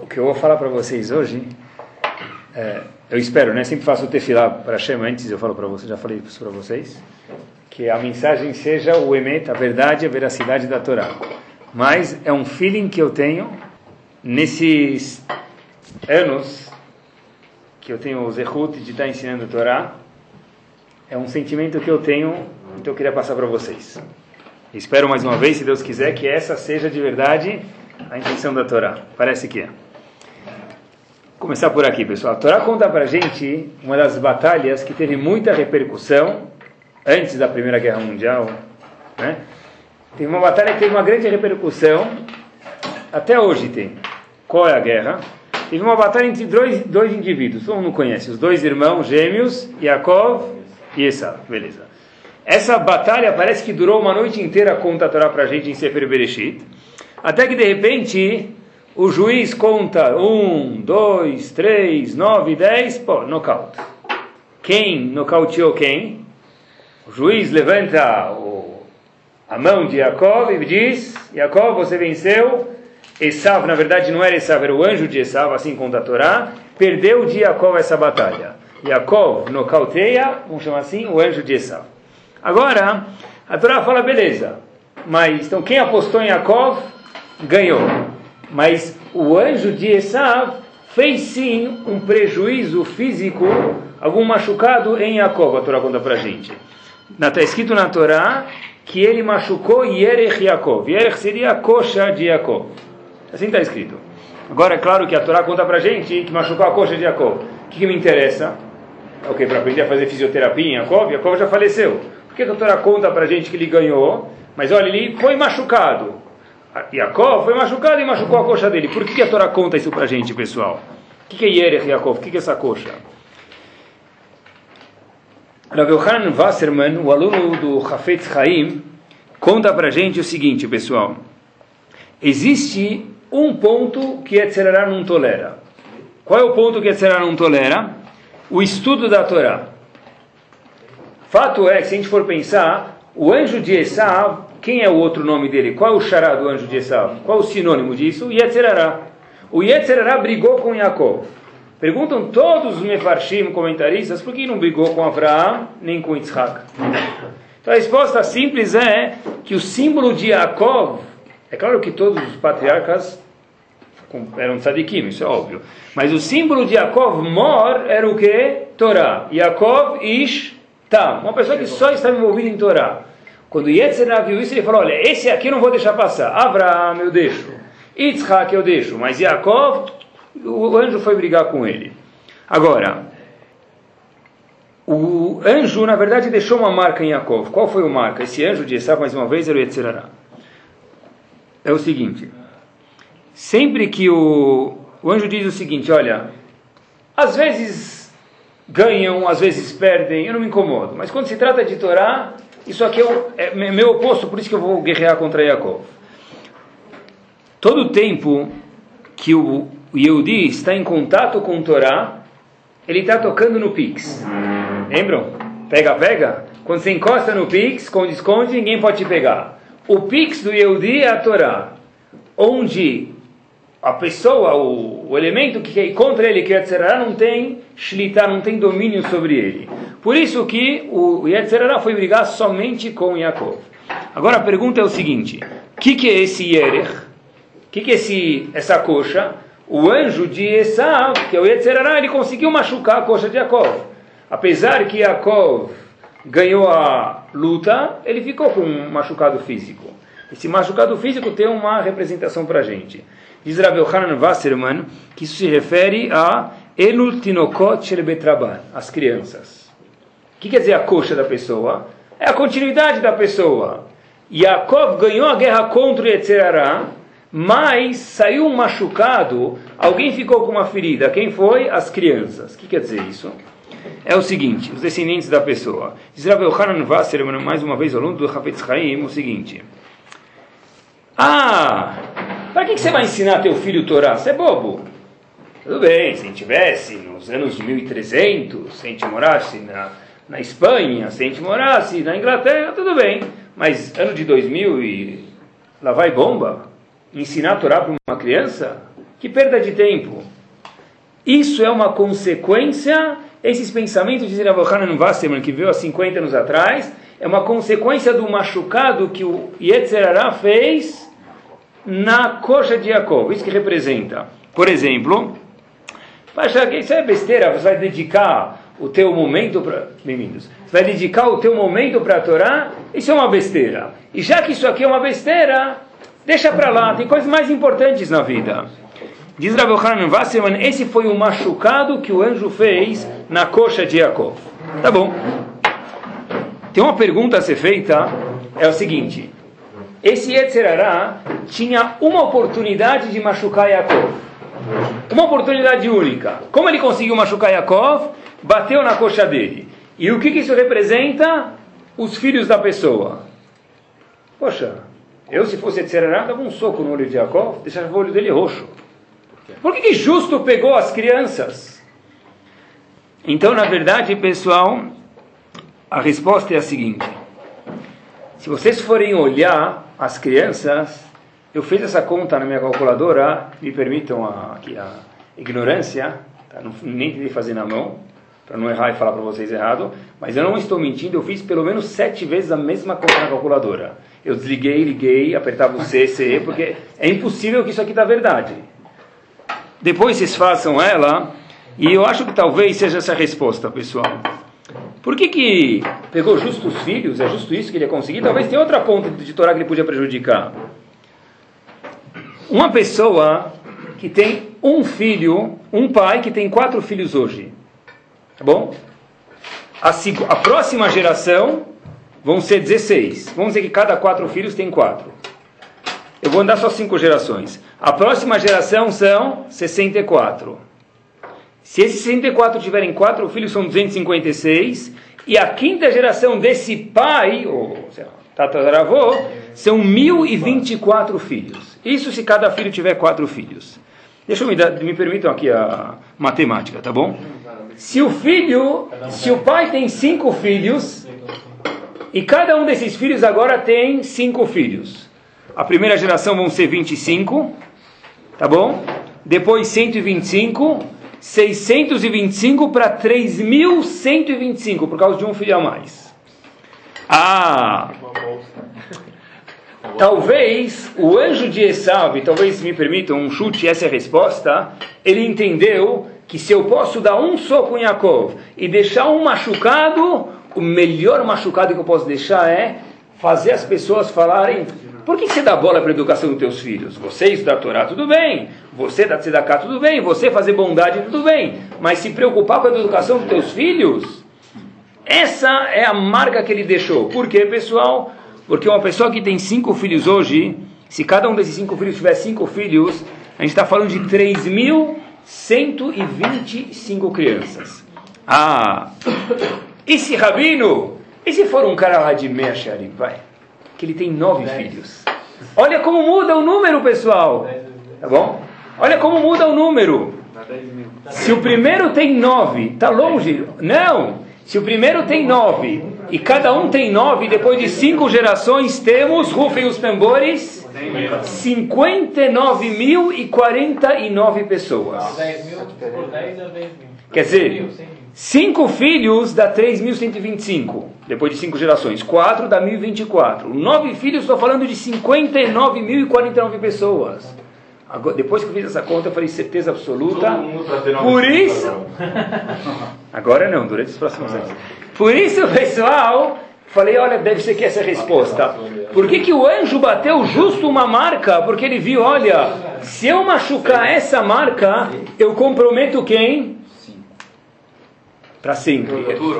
O que eu vou falar para vocês hoje, é, eu espero, né? Sempre faço o tefilá para Hashem antes, eu falo para vocês, já falei isso para vocês, que a mensagem seja o emet, a verdade, a veracidade da Torá. Mas é um feeling que eu tenho nesses anos que eu tenho o zehut de estar ensinando a Torá. É um sentimento que eu tenho, então eu queria passar para vocês. Espero mais uma vez, se Deus quiser, que essa seja de verdade a intenção da Torá. Parece que é. Vou começar por aqui, pessoal. A Torá conta para gente uma das batalhas que teve muita repercussão antes da Primeira Guerra Mundial. Né? Tem uma batalha que teve uma grande repercussão, até hoje tem. Qual é a guerra? Teve uma batalha entre dois, dois indivíduos, todo mundo conhece, os dois irmãos gêmeos, Yaakov e Esav. Beleza. Essa batalha parece que durou uma noite inteira, conta a Torá para a gente em Sefer Bereshit, até que de repente o juiz conta um, dois, três, nove, dez, pô, nocaute. Quem nocauteou quem? O juiz levanta o, a mão de Jacob e diz: Jacob, você venceu. Esav, na verdade, não era Esav, era o anjo de Esav, assim conta a Torá. Perdeu de Jacob essa batalha. Jacob nocauteia, vamos chamar assim, o anjo de Esav. Agora, a Torá fala, beleza, mas então quem apostou em Yaakov ganhou. Mas o anjo de Esav fez sim um prejuízo físico, algum machucado em Yaakov, a Torá conta pra gente. Está escrito na Torá que ele machucou Yerech Yaakov. Yerech seria a coxa de Yaakov. Assim está escrito. Agora é claro que a Torá conta pra gente que machucou a coxa de Yaakov. O que, que me interessa? Ok, para aprender a fazer fisioterapia em Yaakov, Yaakov já faleceu que a Torá conta para a gente que ele ganhou? Mas olha, ele foi machucado. Yaakov foi machucado e machucou a coxa dele. Por que a Torá conta isso para gente, pessoal? O que é Yerech Yaakov? O que é essa coxa? Rav Wasserman, o aluno do Hafetz Chaim, conta para gente o seguinte, pessoal. Existe um ponto que Yetzerará não tolera. Qual é o ponto que Yetzerará não tolera? O estudo da Torá. Fato é que se a gente for pensar, o anjo de Esav, quem é o outro nome dele? Qual é o xará do anjo de Esav? Qual é o sinônimo disso? Yetzerará. O Yetzerará brigou com Yaakov. Perguntam todos os mefarshim, comentaristas, por que não brigou com Abraão nem com Yitzhak? Então a resposta simples é que o símbolo de Yaakov, é claro que todos os patriarcas eram tzadikim, isso é óbvio, mas o símbolo de Yaakov Mor era o que? Torá. Yaakov Ish Tá, uma pessoa que só estava envolvida em Torá. Quando Yetzirah viu isso, ele falou, olha, esse aqui eu não vou deixar passar. Abraão eu deixo. Yitzhak eu deixo. Mas Yaakov, o anjo foi brigar com ele. Agora, o anjo, na verdade, deixou uma marca em Yaakov. Qual foi a marca? Esse anjo de Esav, mais uma vez, era o Yetzirah. É o seguinte, sempre que o, o anjo diz o seguinte, olha, às vezes ganham, às vezes perdem, eu não me incomodo. Mas quando se trata de Torá, isso aqui é, é meu oposto, por isso que eu vou guerrear contra Yaakov. Todo tempo que o Yehudi está em contato com Torá, ele está tocando no Pix. Lembram? Pega, pega. Quando você encosta no Pix, esconde, esconde, ninguém pode te pegar. O Pix do Yehudi é a Torá, onde a pessoa, o, o elemento que é contra ele, que é Yetzirah, não tem shlita, não tem domínio sobre ele. Por isso que o Yetzirah foi brigar somente com Yaakov. Agora a pergunta é o seguinte: o que, que é esse Yerech? O que, que é esse, essa coxa? O anjo de Esav, que é o Yetzirah, ele conseguiu machucar a coxa de Yaakov. Apesar que Yaakov ganhou a luta, ele ficou com um machucado físico. Esse machucado físico tem uma representação para a gente. Diz Rav Yohanan Wasserman que isso se refere a Elul Tinokot Shel Betraban, as crianças. O que quer dizer a coxa da pessoa? É a continuidade da pessoa. Yaakov ganhou a guerra contra Yetzirará, mas saiu machucado, alguém ficou com uma ferida. Quem foi? As crianças. O que quer dizer isso? É o seguinte, os descendentes da pessoa. Diz Rav Yohanan Wasserman, mais uma vez ao longo do Hafetz Chaim, o seguinte. Ah, para que, que você vai ensinar teu filho Torá? Você é bobo. Tudo bem, se a gente tivesse nos anos de 1300, se a gente morasse na, na Espanha, se a gente morasse na Inglaterra, tudo bem. Mas ano de 2000 e lá vai bomba. ensinar a Torá para uma criança? Que perda de tempo. Isso é uma consequência, esses pensamentos de Rav Hanan Wasserman, que veio há 50 anos atrás, é uma consequência do machucado que o Yetzerará fez na coxa de Jacob. Isso que representa. Por exemplo, vai achar que isso é besteira, você vai dedicar o teu momento para. Bem-vindos. Você vai dedicar o teu momento para a Torá, isso é uma besteira. E já que isso aqui é uma besteira, deixa para lá, tem coisas mais importantes na vida. Diz Rav Hanan Wasserman, esse foi o machucado que o anjo fez na coxa de Jacob. Tá bom. Tem uma pergunta a ser feita, é o seguinte. Esse Yetzerará tinha uma oportunidade de machucar Yaakov. Uma oportunidade única. Como ele conseguiu machucar Yaakov? Bateu na coxa dele. E o que, que isso representa? Os filhos da pessoa. Poxa, eu se fosse Yetzerará, dava um soco no olho de Yaakov, deixava o olho dele roxo. Por que, que justo pegou as crianças? Então, na verdade, pessoal, a resposta é a seguinte. Se vocês forem olhar as crianças, eu fiz essa conta na minha calculadora, me permitam a, aqui a ignorância, tá? não, nem tentei fazer na mão, para não errar e falar para vocês errado, mas eu não estou mentindo, eu fiz pelo menos sete vezes a mesma conta na calculadora. Eu desliguei, liguei, apertava o C, C, porque é impossível que isso aqui está verdade. Depois vocês façam ela, e eu acho que talvez seja essa a resposta, pessoal. Por que, que pegou justo os filhos? É justo isso que ele ia conseguir? Talvez tenha outra ponta de Torá que ele podia prejudicar. Uma pessoa que tem um filho, um pai que tem quatro filhos hoje. Tá bom? A, a próxima geração vão ser 16. Vamos dizer que cada quatro filhos tem quatro. Eu vou andar só cinco gerações. A próxima geração são 64. Se esses 64 tiverem quatro filhos, são 256. E a quinta geração desse pai, ou tataravô, são 1024 filhos. Isso se cada filho tiver quatro filhos. Deixa eu me, dar, me permitam aqui a matemática, tá bom? Se o filho, se o pai tem cinco filhos, e cada um desses filhos agora tem cinco filhos. A primeira geração vão ser 25, tá bom? Depois 125 625 para 3.125, por causa de um filho a mais. Ah! Talvez o anjo de Esav, talvez me permitam um chute, essa é a resposta. Ele entendeu que se eu posso dar um soco em Yaakov e deixar um machucado, o melhor machucado que eu posso deixar é fazer as pessoas falarem por que você dá bola para a educação dos teus filhos? Você estudar Torá, tudo bem. Você dar tzedakah, tudo bem. Você fazer bondade, tudo bem. Mas se preocupar com a educação dos teus filhos, essa é a marca que ele deixou. Por quê, pessoal? Porque uma pessoa que tem cinco filhos hoje, se cada um desses cinco filhos tiver cinco filhos, a gente está falando de 3.125 crianças. Ah, esse rabino, e se for um cara lá de Meacharim, vai? Que ele tem nove filhos. Olha como muda o número, pessoal. Tá bom? Olha como muda o número. Se o primeiro tem nove, tá longe? Não. Se o primeiro tem nove e cada um tem nove, depois de cinco gerações temos, rufem os tambores, 59.049 pessoas. Quer dizer, Cinco filhos dá 3.125, depois de cinco gerações. Quatro dá 1.024. Nove filhos, estou falando de 59.049 pessoas. Agora, depois que eu fiz essa conta, eu falei certeza absoluta. Por isso. Agora não, durante os próximos anos. Por isso, pessoal, falei: olha, deve ser que essa é a resposta. Por que, que o anjo bateu justo uma marca? Porque ele viu: olha, se eu machucar essa marca, eu comprometo quem? para sempre.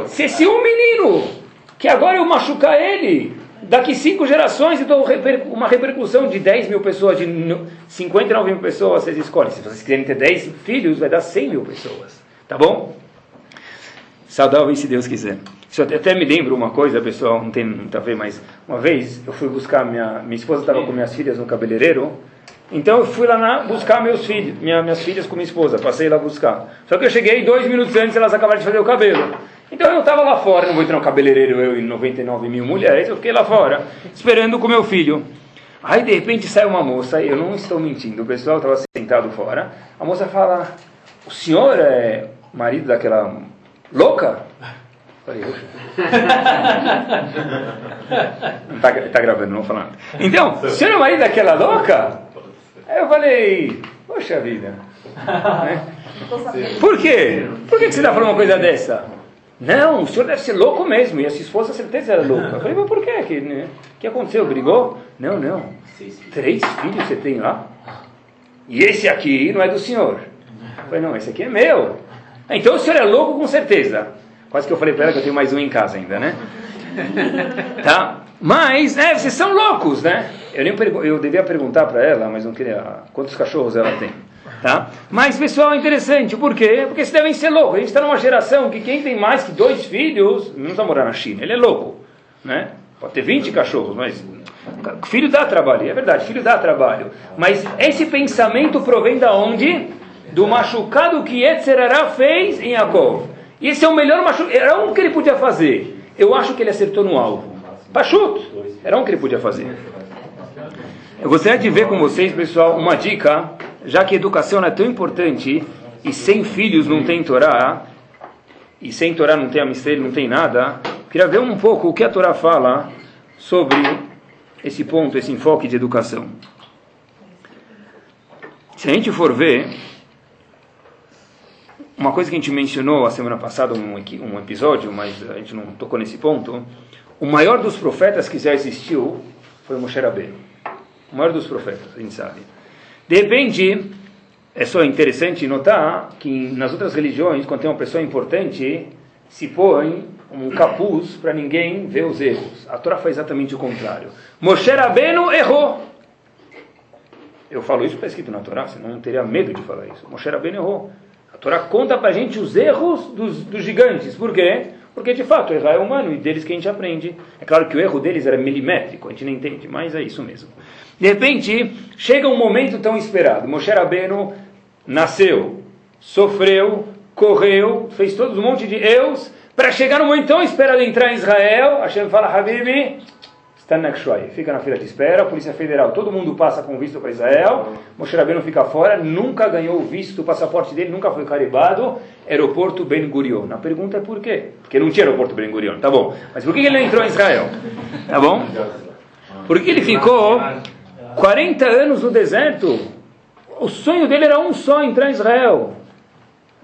Se esse um menino, que agora eu machucar ele, daqui cinco gerações, então uma repercussão de 10 mil pessoas, de 59 mil pessoas, vocês escolhem. Se vocês quiserem ter 10 filhos, vai dar 100 mil pessoas. Tá bom? Saudável se Deus quiser. Isso até me lembra uma coisa, pessoal, não tem muito a ver, mas uma vez eu fui buscar minha minha esposa estava com minhas filhas no cabeleireiro então eu fui lá na, buscar meus filhos, minha, minhas filhas com minha esposa, passei lá buscar. Só que eu cheguei dois minutos antes elas acabaram de fazer o cabelo. Então eu estava lá fora, não vou entrar no cabeleireiro eu e 99 mil mulheres, eu fiquei lá fora, esperando com meu filho. Aí de repente sai uma moça, eu não estou mentindo, o pessoal estava sentado fora. A moça fala: O senhor é marido daquela louca? Está tá gravando, não falando. Então, o senhor é marido daquela louca? Aí eu falei, poxa vida. Né? Por quê? Por que você está falando uma coisa dessa? Não, o senhor deve ser louco mesmo. E a sua esposa, certeza, era louca. Eu falei, mas por quê? O que, né? que aconteceu? Brigou? Não, não. Três filhos você tem lá? E esse aqui não é do senhor. Eu falei, não, esse aqui é meu. Então o senhor é louco com certeza. Quase que eu falei para ela que eu tenho mais um em casa ainda, né? tá? Mas, é, vocês são loucos, né? Eu, nem eu devia perguntar para ela, mas não queria. Quantos cachorros ela tem? Tá? Mas, pessoal, é interessante. Por quê? Porque vocês devem ser loucos. A gente está numa geração que quem tem mais que dois filhos não está morando na China. Ele é louco. Né? Pode ter 20 cachorros, mas filho dá trabalho. É verdade, filho dá trabalho. Mas esse pensamento provém da onde? Do machucado que Yetzerará fez em Yaakov. E esse é o melhor machucado. Era um que ele podia fazer. Eu acho que ele acertou no alvo. Pachuto. Era um que ele podia fazer. Eu gostaria de ver com vocês, pessoal, uma dica já que educação é tão importante e sem filhos não tem Torá, e sem Torá não tem mistério, não tem nada, queria ver um pouco o que a Torá fala sobre esse ponto, esse enfoque de educação. Se a gente for ver, uma coisa que a gente mencionou a semana passada, um, um episódio, mas a gente não tocou nesse ponto, o maior dos profetas que já existiu foi Moshe Rabbeinu. O maior dos profetas, a gente sabe. De repente, é só interessante notar que nas outras religiões, quando tem uma pessoa importante, se põe um capuz para ninguém ver os erros. A Torá faz exatamente o contrário. Moshe Rabbeinu errou. Eu falo isso está escrito na Torá, senão não teria medo de falar isso. Moshe Rabbeinu errou. A Torá conta para a gente os erros dos, dos gigantes. Por quê? Porque de fato errar é humano e deles que a gente aprende. É claro que o erro deles era milimétrico, a gente não entende, mas é isso mesmo. De repente, chega um momento tão esperado. Moshe Rabbeinu nasceu, sofreu, correu, fez todo um monte de eus, para chegar no momento tão esperado entrar em Israel, Hashem fala, Habibi, na fica na fila de espera, a Polícia Federal, todo mundo passa com visto para Israel, Moshe Rabbeinu fica fora, nunca ganhou o visto, o passaporte dele nunca foi caribado, aeroporto Ben Gurion. A pergunta é por quê? Porque não tinha aeroporto Ben Gurion, tá bom. Mas por que ele não entrou em Israel? Tá bom? Porque ele ficou 40 anos no deserto. O sonho dele era um só, entrar em Israel.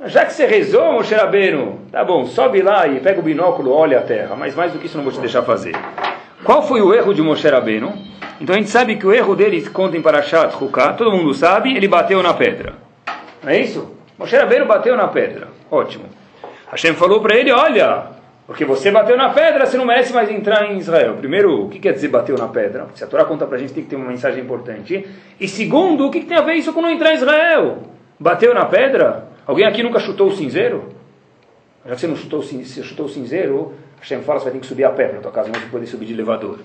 Já que você rezou, Moshe Rabbeinu, tá bom, sobe lá e pega o binóculo, olha a terra, mas mais do que isso não vou te deixar fazer. Qual foi o erro de Moshe Rabbeinu? Então a gente sabe que o erro dele conta em Parashat Huká, todo mundo sabe, ele bateu na pedra. Não é isso? Moshe Rabbeinu bateu na pedra. Ótimo. Hashem falou para ele, olha, porque você bateu na pedra, você não merece mais entrar em Israel. Primeiro, o que quer dizer bateu na pedra? Se a Torá conta para a gente, tem que ter uma mensagem importante. E segundo, o que tem a ver isso com não entrar em Israel? Bateu na pedra? Alguém aqui nunca chutou o cinzeiro? Já que você não chutou, chutou o cinzeiro, Hashem fala você vai ter que subir a pé para tua casa, não vai poder subir de elevador.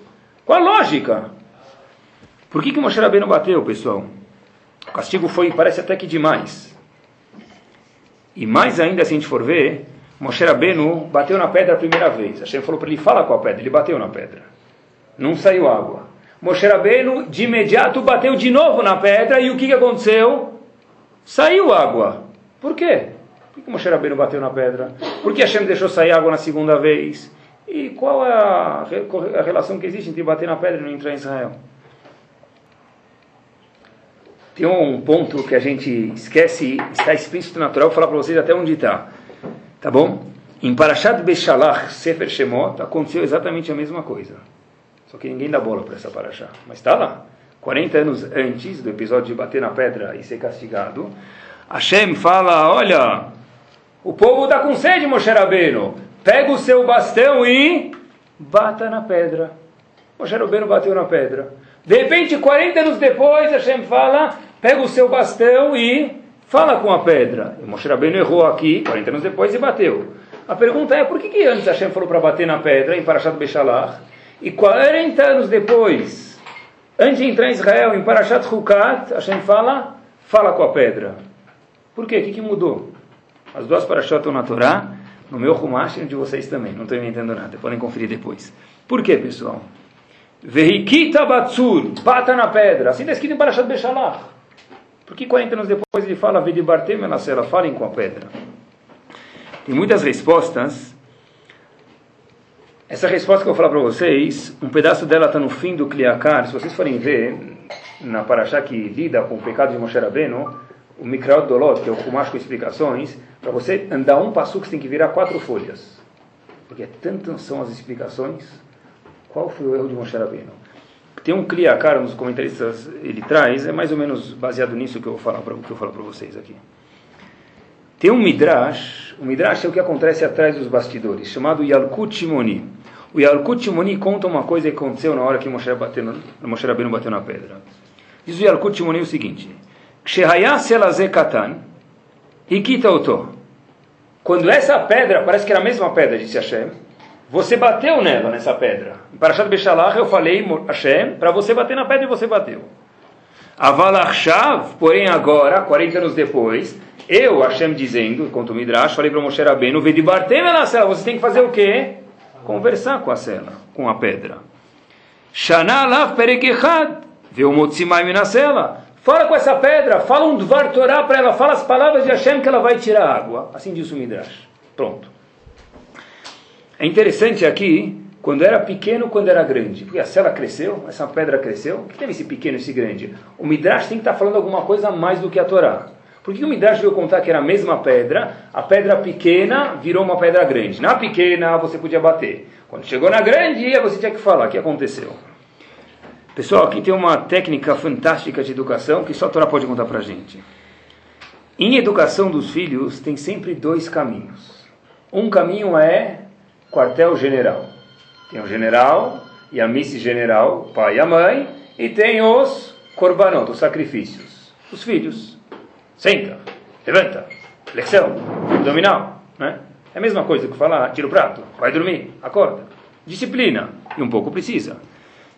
Qual a lógica? Por que, que Moshe Rabbeinu bateu, pessoal? O castigo foi, parece até que demais. E mais ainda, se a gente for ver, Moshe Rabbeinu bateu na pedra a primeira vez. Hashem falou para ele, fala com a pedra. Ele bateu na pedra. Não saiu água. Moshe Rabbeinu, de imediato, bateu de novo na pedra. E o que, que aconteceu? Saiu água. Por quê? Por que Moshe Rabbeinu bateu na pedra? Por que Hashem deixou sair água na segunda vez? E qual é a, a relação que existe entre bater na pedra e não entrar em Israel? Tem um ponto que a gente esquece, está explícito natural, vou falar para vocês até onde está. Tá bom? Em Parashat Beshalach, Sefer Shemot, aconteceu exatamente a mesma coisa. Só que ninguém dá bola para essa Parashá. Mas está lá. 40 anos antes do episódio de bater na pedra e ser castigado, Hashem fala, olha, o povo está com sede, Moshe Rabbeinu. Pega o seu bastão e bata na pedra. Moshe Rabbeinu bateu na pedra. De repente, 40 anos depois, Hashem fala, pega o seu bastão e Fala com a pedra. E Moshe Rabbeinu errou aqui, 40 anos depois, e bateu. A pergunta é, por que, que antes Hashem falou para bater na pedra, em Parashat Beshalach, e 40 anos depois, antes de entrar em Israel, em Parashat Hukat, Hashem fala, fala com a pedra. Por quê? O que, que mudou? As duas Parashat estão na Torá, no meu Humash e de vocês também. Não estou inventando nada, podem conferir depois. Por quê, pessoal? Vehikita batsur, bata na pedra. Assim está escrito em Parashat Beshalach. Por que 40 anos depois ele fala, Vedibartem Menacela, falem com a pedra? Tem muitas respostas. Essa resposta que eu vou falar para vocês, um pedaço dela está no fim do Kliakar. Se vocês forem ver, na Parashá que lida com o pecado de Moshe Rabbeinu, o Mikraot Dolot, que é o Kumash com explicações, para você andar um passo você tem que virar quatro folhas. Porque tantas são as explicações. Qual foi o erro de Moshe Rabbeinu? Tem um Kliakar nos comentaristas, ele traz, é mais ou menos baseado nisso que eu vou falar para vocês aqui. Tem um Midrash, o Midrash é o que acontece atrás dos bastidores, chamado Yalkut Shimoni. O Yalkut Shimoni conta uma coisa que aconteceu na hora que Moshe, bateu Moshe Rabbeinu bateu na pedra. Diz o Yalkut Shimoni o seguinte: katan, hikita oto. Quando essa pedra, parece que era a mesma pedra, disse Hashem, você bateu nela, nessa pedra. Em Parashat Beshalach eu falei, Hashem, para você bater na pedra e você bateu. Avalachshav, porém agora, 40 anos depois, eu, Hashem dizendo, conta o Midrash, falei para Moshe Rabbeinu, Vedibartem na cela, você tem que fazer o quê? Conversar com a cela, com a pedra. Shana lav perekechad, veu motzimai na cela. Fala com essa pedra, fala um Dvar Torah para ela, fala as palavras de Hashem que ela vai tirar água. Assim diz o Midrash. Pronto. É interessante aqui, quando era pequeno, quando era grande. Porque a cela cresceu, essa pedra cresceu. O que teve esse pequeno e esse grande? O Midrash tem que estar falando alguma coisa mais do que a Torá. Por que o Midrash veio contar que era a mesma pedra? A pedra pequena virou uma pedra grande. Na pequena você podia bater. Quando chegou na grande, você tinha que falar o que aconteceu. Pessoal, aqui tem uma técnica fantástica de educação que só a Torá pode contar para gente. Em educação dos filhos, tem sempre dois caminhos. Um caminho é quartel-general. Tem o general e a miss-general, o pai e a mãe, e tem os korbanot, os sacrifícios. Os filhos. Senta, levanta, flexão, abdominal. Né? É a mesma coisa que falar, tira o prato, vai dormir, acorda. Disciplina, e um pouco precisa.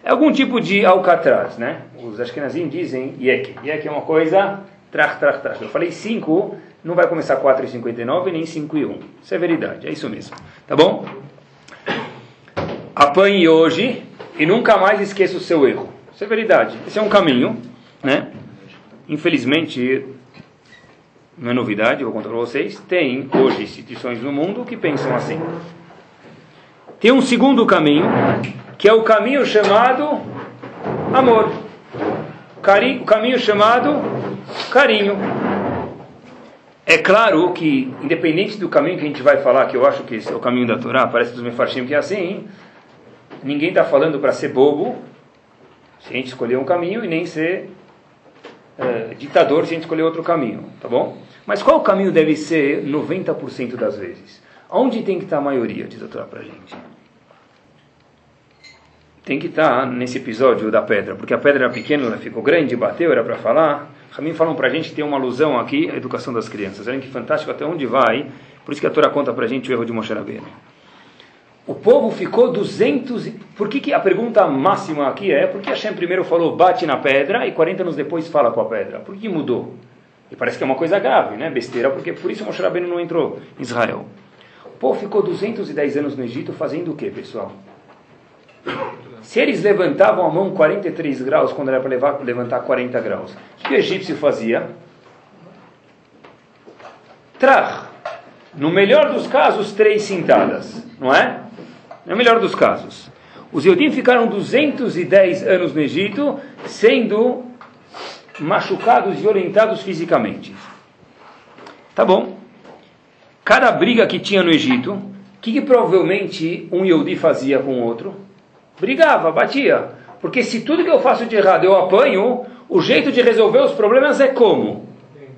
É algum tipo de alcatraz, né? Os ashkenazim dizem yek. Yek é uma coisa, trach, trach, trach. Eu falei 5, não vai começar 4,59 nem 5 e 1. Isso é é isso mesmo. Tá bom? Apanhe hoje e nunca mais esqueça o seu erro. Isso é. Esse é um caminho, né? Infelizmente, não é novidade, vou contar para vocês, tem hoje instituições no mundo que pensam assim. Tem um segundo caminho, que é o caminho chamado amor. o caminho chamado carinho. É claro que, independente do caminho que a gente vai falar, que eu acho que é o caminho da Torá, parece dos mefarshim que é assim, ninguém está falando para ser bobo, se a gente escolher um caminho, e nem ser é, ditador se a gente escolher outro caminho, tá bom? Mas qual caminho deve ser 90% das vezes? Onde tem que estar a maioria, diz a Torá para a gente? Tem que estar nesse episódio da pedra, porque a pedra era pequena, ela ficou grande, bateu, era para falar. Ramin falam para a gente que tem uma alusão aqui à educação das crianças. Olha que fantástico até onde vai. Por isso que a Torá conta para a gente o erro de Moshe Rabbeinu. O povo ficou 200. Por que, que a pergunta máxima aqui é? Porque Hashem primeiro falou bate na pedra e 40 anos depois fala com a pedra. Por que mudou? E parece que é uma coisa grave, né? Besteira, porque por isso Moshe Rabbeinu não entrou em Israel. O povo ficou 210 anos no Egito fazendo o que, pessoal? Se eles levantavam a mão 43 graus quando era para levantar 40 graus, o que o egípcio fazia? Trach. No melhor dos casos, três cintadas, não é? No melhor dos casos. Os Eudim ficaram 210 anos no Egito, sendo machucados e violentados fisicamente. Tá bom. Cada briga que tinha no Egito, o que, que, provavelmente um Yehudi fazia com o outro? Brigava, batia. Porque se tudo que eu faço de errado eu apanho, o jeito de resolver os problemas é como?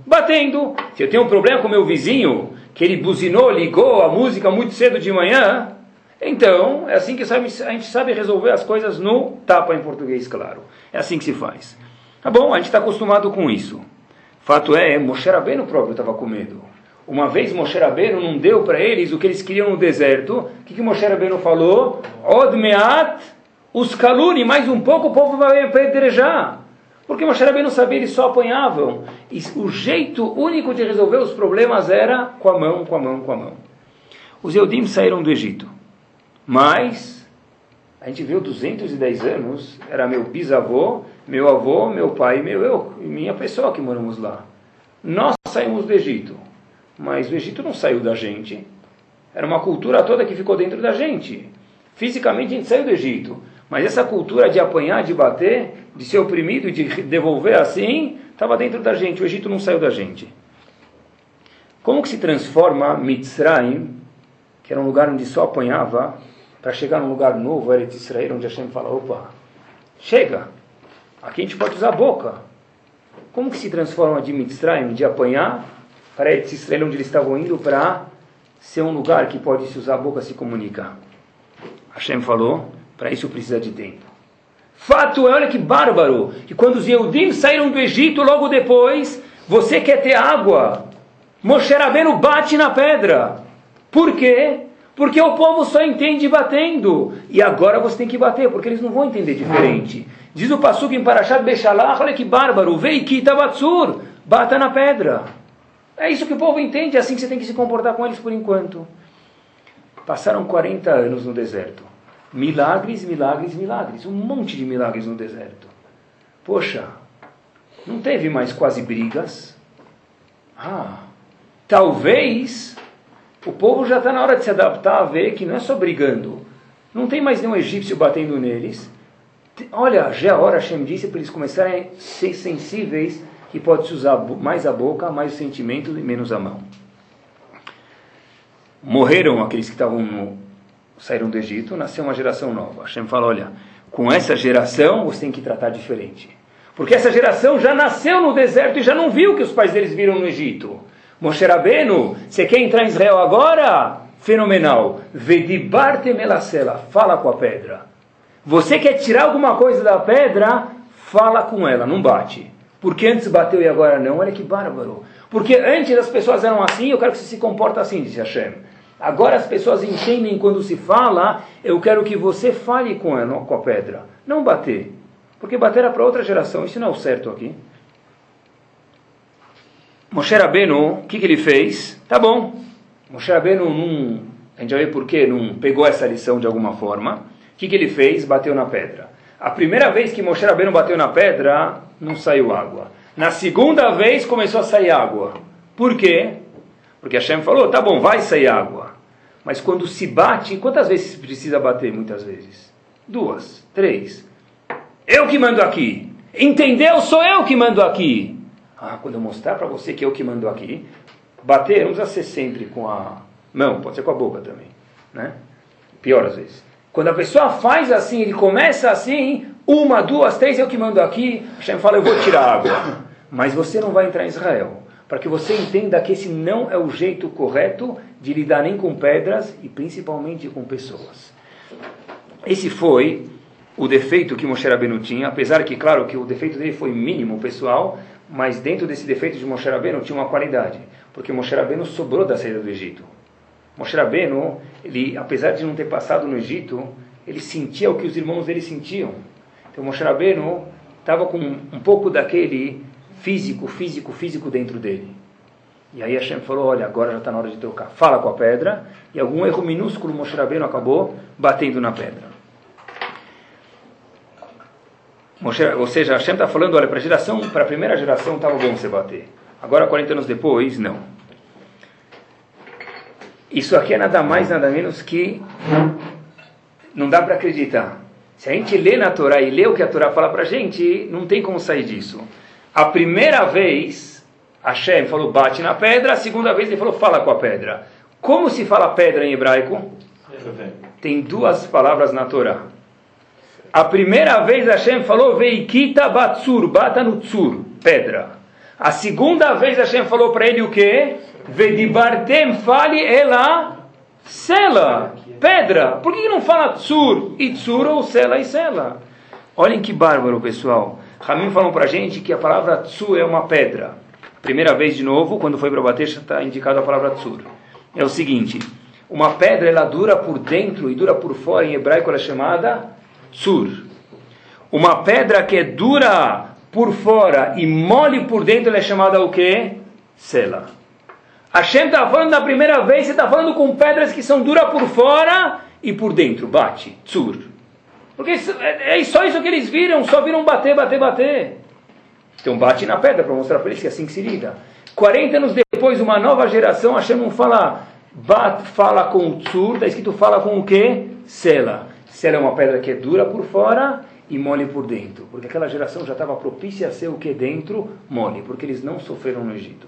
Batendo. Se eu tenho um problema com meu vizinho, que ele buzinou, ligou a música muito cedo de manhã, então é assim que a gente sabe resolver as coisas no tapa em português, claro. É assim que se faz. Tá bom, a gente está acostumado com isso. Fato é, Moshe Rabbeinu próprio estava com medo. Uma vez Moshe Rabbeinu não deu para eles o que eles queriam no deserto. O que, que Moshe Rabbeinu falou? Od meat os caluni, mais um pouco o povo vai apedrejar. Porque Moshe Rabbeinu sabia, eles só apanhavam. E o jeito único de resolver os problemas era com a mão, com a mão, com a mão. Os Eudim saíram do Egito. Mas A gente viu 210 anos, era meu bisavô, meu avô, meu pai meu eu, e minha pessoa que moramos lá. Nós saímos do Egito, mas o Egito não saiu da gente. Era uma cultura toda que ficou dentro da gente. Fisicamente a gente saiu do Egito, mas essa cultura de apanhar, de bater, de ser oprimido, de devolver assim, estava dentro da gente. O Egito não saiu da gente. Como que se transforma Mitzrayim, que era um lugar onde só apanhava, para chegar num lugar novo, Eretz Israel, onde Hashem fala, opa, chega, aqui a gente pode usar a boca. Como que se transforma de Mitzrayim, de apanhar, para Eretz Israel, onde eles estavam indo, para ser um lugar que pode se usar a boca, se comunicar? Hashem falou, para isso precisa de tempo. Fato é, olha que bárbaro, que quando os Yehudim saíram do Egito, logo depois, você quer ter água. Moshe Rabbeinu bate na pedra. Por quê? Porque o povo só entende batendo. E agora você tem que bater, porque eles não vão entender diferente. Diz o Pasuk em Parashat Bechalach, olha que bárbaro, Veikita Batsur, bata na pedra. É isso que o povo entende, é assim que você tem que se comportar com eles por enquanto. Passaram 40 anos no deserto. Milagres, milagres, milagres. Um monte de milagres no deserto. Poxa, não teve mais quase brigas. Ah, talvez o povo já está na hora de se adaptar a ver que não é só brigando. Não tem mais nenhum egípcio batendo neles. Olha, já é hora, Hashem disse, para eles começarem a ser sensíveis que pode-se usar mais a boca, mais o sentimento e menos a mão. Morreram aqueles que estavam no, saíram do Egito, nasceu uma geração nova. Hashem fala, olha, com essa geração você tem que tratar diferente. Porque essa geração já nasceu no deserto e já não viu o que os pais deles viram no Egito. Moshe Rabbeinu, você quer entrar em Israel agora? Fenomenal. Vedibarte melacela, fala com a pedra. Você quer tirar alguma coisa da pedra? Fala com ela, não bate. Porque antes bateu e agora não? Olha que bárbaro. Porque antes as pessoas eram assim, eu quero que você se comporte assim, disse Hashem. Agora as pessoas entendem quando se fala, eu quero que você fale com, ela, com a pedra. Não bater. Porque bater é para outra geração. Isso não é o certo aqui. Moshe Rabbeinu, o que, que ele fez? Tá bom. Moshe Rabbeinu, a gente vai ver por que não pegou essa lição de alguma forma. O que, que ele fez? Bateu na pedra. A primeira vez que Moshe Rabbeinu bateu na pedra, não saiu água. Na segunda vez começou a sair água. Por quê? Porque Hashem falou, tá bom, vai sair água. Mas quando se bate, quantas vezes precisa bater? Muitas vezes. Duas, três. Eu que mando aqui. Entendeu? Sou eu que mando aqui. Ah, quando eu mostrar para você que eu que mando aqui, bater não ser sempre com a mão, pode ser com a boca também, né? Pior às vezes. Quando a pessoa faz assim, ele começa assim, uma, duas, três, eu que mando aqui, Hashem fala, eu vou tirar água. Mas você não vai entrar em Israel. Para que você entenda que esse não é o jeito correto de lidar nem com pedras e principalmente com pessoas. Esse foi o defeito que Moshe Rabbeinu tinha, apesar que, claro, que o defeito dele foi mínimo, pessoal, mas dentro desse defeito de Moshe Rabbeinu tinha uma qualidade, porque Moshe Rabbeinu sobrou da saída do Egito. Moshe Rabbeinu, ele, apesar de não ter passado no Egito, ele sentia o que os irmãos dele sentiam. Então Moshe Rabbeinu estava com um pouco daquele físico, físico, físico dentro dele. E aí Hashem falou, olha, agora já está na hora de trocar. Fala com a pedra, e algum erro minúsculo Moshe Rabbeinu acabou batendo na pedra. Moshe, ou seja, Hashem está falando, olha, para a geração, para a primeira geração estava bom você bater. Agora, 40 anos depois, não. Isso aqui é nada mais, nada menos que não dá para acreditar. Se a gente lê na Torá e lê o que a Torá fala para a gente, não tem como sair disso. A primeira vez, Hashem falou bate na pedra, a segunda vez ele falou fala com a pedra. Como se fala pedra em hebraico? Tem duas palavras na Torá. A primeira vez Hashem falou, Veikita batsur, bata no tsur, pedra. A segunda vez Hashem falou para ele o quê? Vedibartem fale ela sela, pedra. Por que não fala tsur e tsur ou sela e sela? Olhem que bárbaro, pessoal. Ramim falou para a gente que a palavra tsur é uma pedra. Primeira vez de novo, quando foi para bater, está indicado a palavra tsur. É o seguinte, uma pedra ela dura por dentro e dura por fora, em hebraico ela é chamada tsur. Uma pedra que é dura por fora e mole por dentro, ela é chamada o quê? Sela. Hashem está falando na primeira vez, você está falando com pedras que são duras por fora e por dentro. Bate, tsur. Porque é, é só isso que eles viram, só viram bater, bater, bater. Então bate na pedra para mostrar para eles que é assim que se lida. 40 anos depois, uma nova geração, Hashem fala, bat, fala com o tzur, está escrito fala com o quê? Sela. Sela é uma pedra que é dura por fora e mole por dentro. Porque aquela geração já estava propícia a ser o que dentro? Mole, porque eles não sofreram no Egito.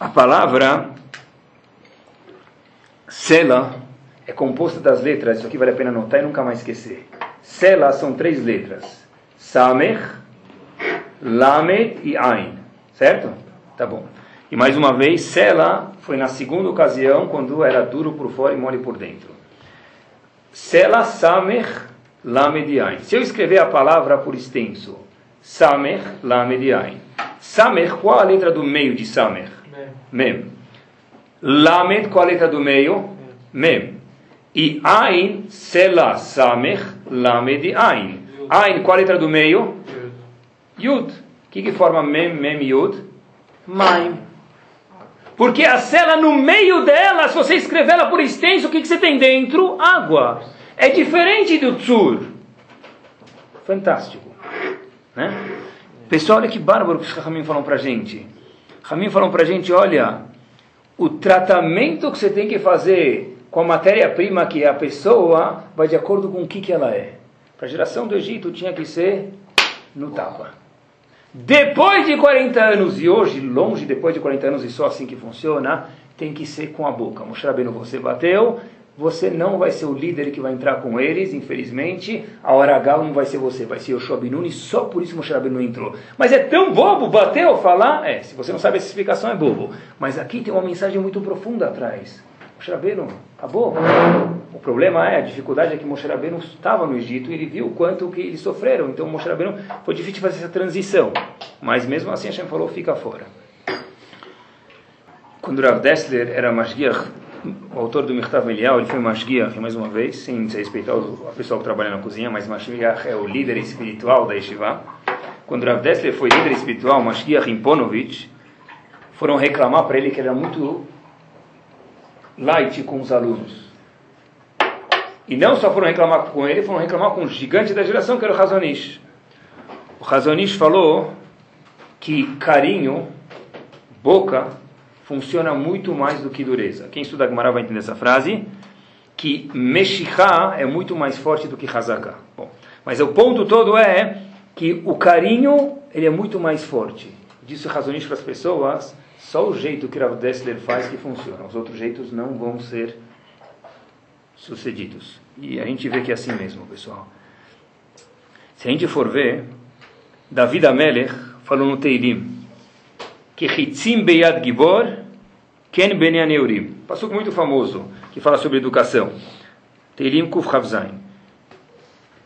A palavra Sela é composta das letras, isso aqui vale a pena anotar e nunca mais esquecer. Sela são três letras. Samer, Lamed e Ain. Certo? Tá bom. E mais uma vez, Sela foi na segunda ocasião, quando era duro por fora e mole por dentro. Sela, Samer, Lamed e Ain. Se eu escrever a palavra por extenso, Samer, Lamed e Ain. Samer, qual a letra do meio de Samer? Mem. Lamed, qual a letra do meio? Mem. E Ain, Sela, Samer, Lamed e Ain. Ain, qual a letra do meio? Yud. O que, que forma Mem, Mem, Yud? Maim. Porque a cela no meio dela, se você escrever ela por extenso, o que, que você tem dentro? Água. É diferente do Tzur. Fantástico. Né? Pessoal, olha que bárbaro que os Ramim falam pra gente. Ramim falam pra gente, olha, o tratamento que você tem que fazer com a matéria-prima que é a pessoa, vai de acordo com o que, que ela é. Para a geração do Egito tinha que ser no tapa. Depois de 40 anos, e hoje, longe depois de 40 anos, e só assim que funciona, tem que ser com a boca. Rabbeinu, você bateu, você não vai ser o líder que vai entrar com eles, infelizmente. A hora H não vai ser você, vai ser o Shobinuni, só por isso Moshe Rabbeinu entrou. Mas é tão bobo bateu, falar? É, se você não sabe essa explicação é bobo. Mas aqui tem uma mensagem muito profunda atrás. Moshe Rabbeinu, acabou. O problema é, a dificuldade é que Moshe Rabbeinu estava no Egito e ele viu o quanto que eles sofreram. Então Moshe Rabbeinu foi difícil fazer essa transição. Mas mesmo assim Hashem falou, fica fora. Quando Rav Dessler era Mashgiach, o autor do Mirtav Elial, ele foi Mashgiach, mais uma vez, sem respeitar a pessoa que trabalha na cozinha, mas Mashgiach é o líder espiritual da Yeshiva. Quando Rav Dessler foi líder espiritual, Mashgiach Imponovich, foram reclamar para ele que ele era muito light com os alunos. E não só foram reclamar com ele, foram reclamar com o gigante da geração, que era o Razonish. O Razonish falou que carinho, boca, funciona muito mais do que dureza. Quem estuda Gemara vai entender essa frase, que Meshichá é muito mais forte do que Hazaká. Bom, mas o ponto todo é que o carinho ele é muito mais forte. Disse o Razonish para as pessoas, só o jeito que Rav Dessler faz que funciona. Os outros jeitos não vão ser sucedidos. E a gente vê que é assim mesmo, pessoal. Se a gente for ver, David Amelech falou no Teilim que Hitzim Beyad Gibor Ken Ben Aneurim. Passou muito famoso, que fala sobre educação. Teilim Kuf Havzain.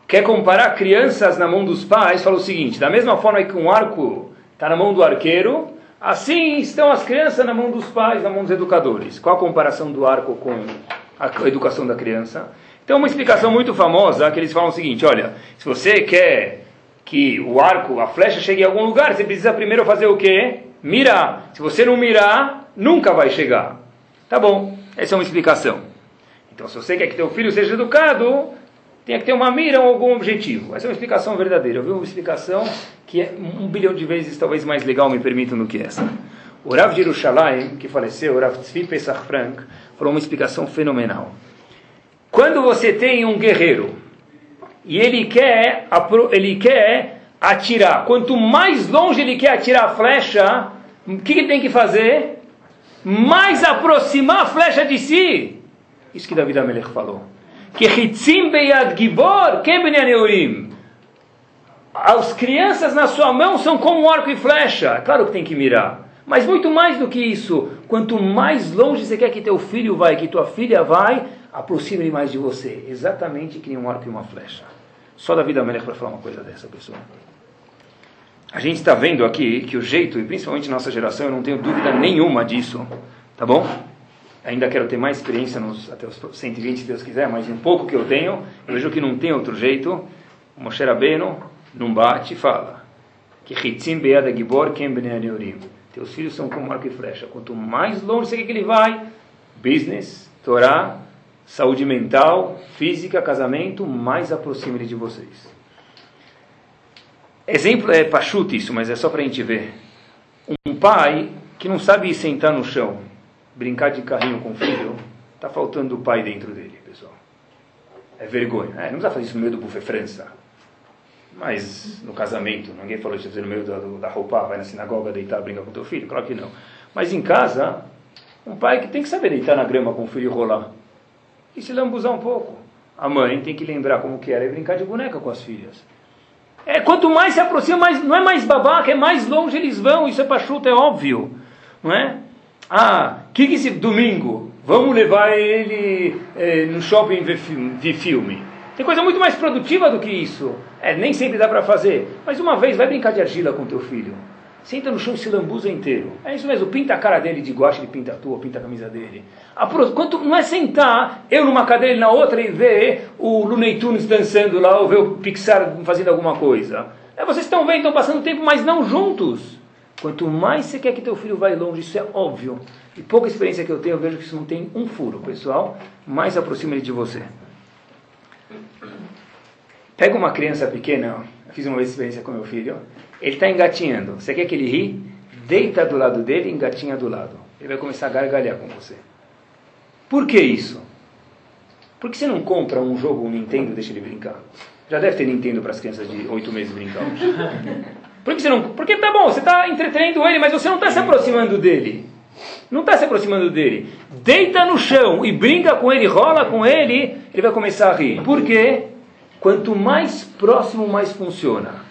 Quer comparar crianças na mão dos pais? Fala o seguinte: da mesma forma que um arco está na mão do arqueiro, assim estão as crianças na mão dos pais, na mão dos educadores. Qual a comparação do arco com a educação da criança. Então, uma explicação muito famosa que eles falam o seguinte: olha, se você quer que o arco, a flecha chegue em algum lugar, você precisa primeiro fazer o quê? Mirar. Se você não mirar, nunca vai chegar. Tá bom, essa é uma explicação. Então, se você quer que teu filho seja educado, tem que ter uma mira ou algum objetivo. Essa é uma explicação verdadeira. Eu vi uma explicação que é um bilhão de vezes talvez mais legal, me permitam, do que essa. O Rav Jerusalem, que faleceu, o Rav Tzvi Pesach Frank, falou uma explicação fenomenal. Quando você tem um guerreiro e ele quer, ele quer atirar, quanto mais longe ele quer atirar a flecha, o que ele tem que fazer? Mais aproximar a flecha de si. Isso que David Amelech falou. Que hitzim beyad gibor, que As crianças na sua mão são como arco e flecha. Claro que tem que mirar. Mas muito mais do que isso, quanto mais longe você quer que teu filho vai, que tua filha vai, aproxime mais de você. Exatamente que nem um arco e uma flecha. Só da vida melhor para falar uma coisa dessa, pessoa. A gente está vendo aqui que o jeito, e principalmente nossa geração, eu não tenho dúvida nenhuma disso, tá bom? Ainda quero ter mais experiência nos, até os 120, se Deus quiser, mas um pouco que eu tenho, eu vejo que não tem outro jeito. O Moshe Rabbeinu não bate fala que Hitzim Beada Gibor Kem teus filhos são como arco e flecha. Quanto mais longe você quer que ele vai, business, Torá, Saúde mental, física, casamento, mais aproxima ele de vocês. Exemplo é pachuta isso, mas é só para a gente ver. Um pai que não sabe sentar no chão, brincar de carrinho com o filho, está faltando o pai dentro dele, pessoal. É vergonha. É, não precisa fazer isso no meio do buffet França. Mas no casamento, ninguém falou isso no meio da, da roupa, vai na sinagoga deitar, brincar com teu filho? Claro que não. Mas em casa, um pai que tem que saber deitar na grama com o filho e rolar. E se lambuzar um pouco. A mãe tem que lembrar como que era e brincar de boneca com as filhas. É, quanto mais se aproxima, mais, não é mais babaca, é mais longe eles vão. Isso é pachuta, é óbvio. Não é? Ah, que que esse domingo? Vamos levar ele é, no shopping ver filme, ver filme. Tem coisa muito mais produtiva do que isso. É, nem sempre dá para fazer. Mas uma vez, vai brincar de argila com teu filho. Senta no chão e se lambuza inteiro. É isso mesmo, pinta a cara dele de guache, ele pinta a tua, pinta a camisa dele. Quanto, não é sentar, eu numa cadeira e na outra, e ver o Looney Tunes dançando lá, ou ver o Pixar fazendo alguma coisa. É, vocês estão vendo, estão passando tempo, mas não juntos. Quanto mais você quer que teu filho vá longe, isso é óbvio. E pouca experiência que eu tenho, eu vejo que isso não tem um furo, pessoal. Mais aproxima ele de você. Pega uma criança pequena, eu fiz uma vez experiência com meu filho, ele está engatinhando. Você quer que ele ri? Deita do lado dele e engatinha do lado. Ele vai começar a gargalhar com você. Por que isso? Por que você não compra um jogo, um Nintendo e deixa ele brincar? Já deve ter Nintendo para as crianças de 8 meses brincar. Por que você não. Porque tá bom, você está entretendo ele, mas você não está se aproximando dele. Não está se aproximando dele. Deita no chão e brinca com ele, rola com ele, ele vai começar a rir. Por quê? Quanto mais próximo, mais funciona.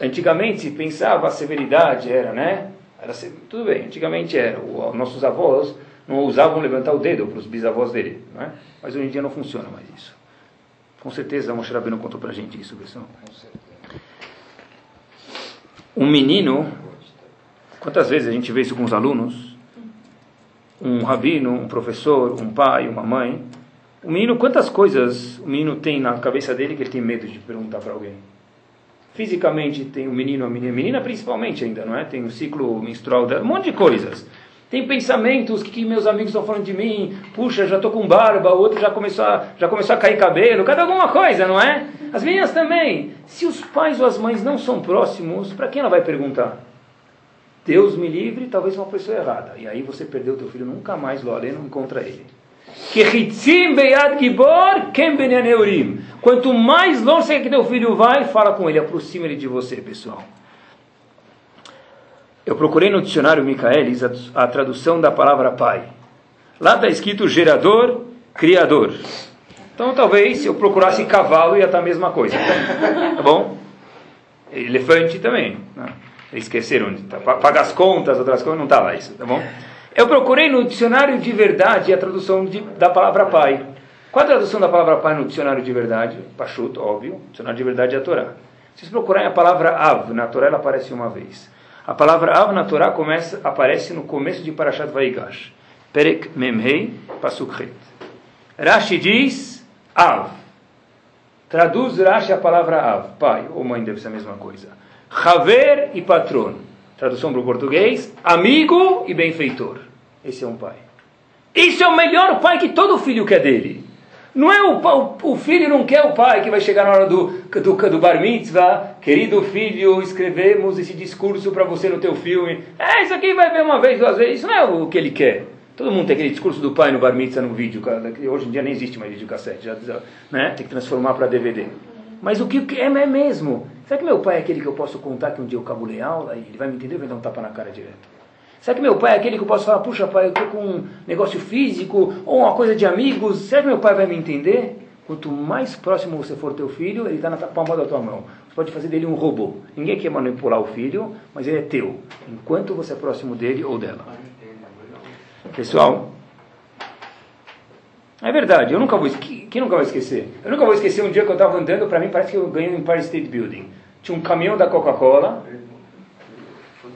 Antigamente se pensava a severidade era, né? Era, tudo bem, antigamente era. O, nossos avós não ousavam levantar o dedo para os bisavós dele, né? Mas hoje em dia não funciona mais isso. Com certeza, a Moshe Rabbeinu contou para a gente isso, pessoal. Um menino, quantas vezes a gente vê isso com os alunos? Um rabino, um professor, um pai, uma mãe. O menino, quantas coisas o menino tem na cabeça dele que ele tem medo de perguntar para alguém? Fisicamente tem o menino, a menina, menina principalmente ainda, não é? Tem o ciclo menstrual dela, um monte de coisas. Tem pensamentos que, que meus amigos estão falando de mim. Puxa, já estou com barba, o outro já começou, a, já começou a cair cabelo. Cada alguma coisa, não é? As meninas também. Se os pais ou as mães não são próximos, para quem ela vai perguntar? Deus me livre, talvez uma pessoa errada. E aí você perdeu o teu filho, nunca mais lo não encontra ele. Quanto mais longe que teu filho vai, fala com ele, aproxima ele de você, pessoal. Eu procurei no dicionário Michaelis a, a tradução da palavra pai. Lá está escrito gerador, criador. Então talvez se eu procurasse cavalo ia estar a mesma coisa. Tá bom? Elefante também. Né? Esqueceram, tá? paga as contas, outras coisas, não está lá isso, tá bom? Eu procurei no dicionário de verdade a tradução de, da palavra pai. Qual a tradução da palavra pai no dicionário de verdade? Pachut, óbvio. dicionário de verdade é a Torá. Se vocês procurarem a palavra av, na Torá ela aparece uma vez. A palavra Av na Torá começa, aparece no começo de Parashat Vaigash. Perek Memhei Pasukhet. Rashi diz Av. Traduz Rashi a palavra Av. Pai ou mãe deve ser a mesma coisa. Haver e patrão. Tradução para o português. Amigo e benfeitor. Esse é um pai. Esse é o melhor pai que todo filho quer dele. Não é o, o, o, filho não quer o pai que vai chegar na hora do, do, do bar mitzvah, querido filho, escrevemos esse discurso para você no teu filme. É, isso aqui vai ver uma vez, duas vezes. Isso não é o que ele quer. Todo mundo tem aquele discurso do pai no bar mitzvah no vídeo. Hoje em dia nem existe mais videocassete, já, né? tem que transformar para DVD. Mas o que é, é mesmo? Será que meu pai é aquele que eu posso contar que um dia eu cabulei aula e ele vai me entender e vai dar um tapa na cara direto? Será que meu pai é aquele que eu posso falar, puxa pai, eu estou com um negócio físico ou uma coisa de amigos? Será que meu pai vai me entender? Quanto mais próximo você for teu filho, ele está na palma da tua mão. Você pode fazer dele um robô. Ninguém quer manipular o filho, mas ele é teu. Enquanto você é próximo dele ou dela. Pessoal, é verdade, eu nunca vou quem nunca vai esquecer? Eu nunca vou esquecer um dia que eu estava andando, para mim parece que eu ganhei no Empire State Building. Tinha um caminhão da Coca-Cola,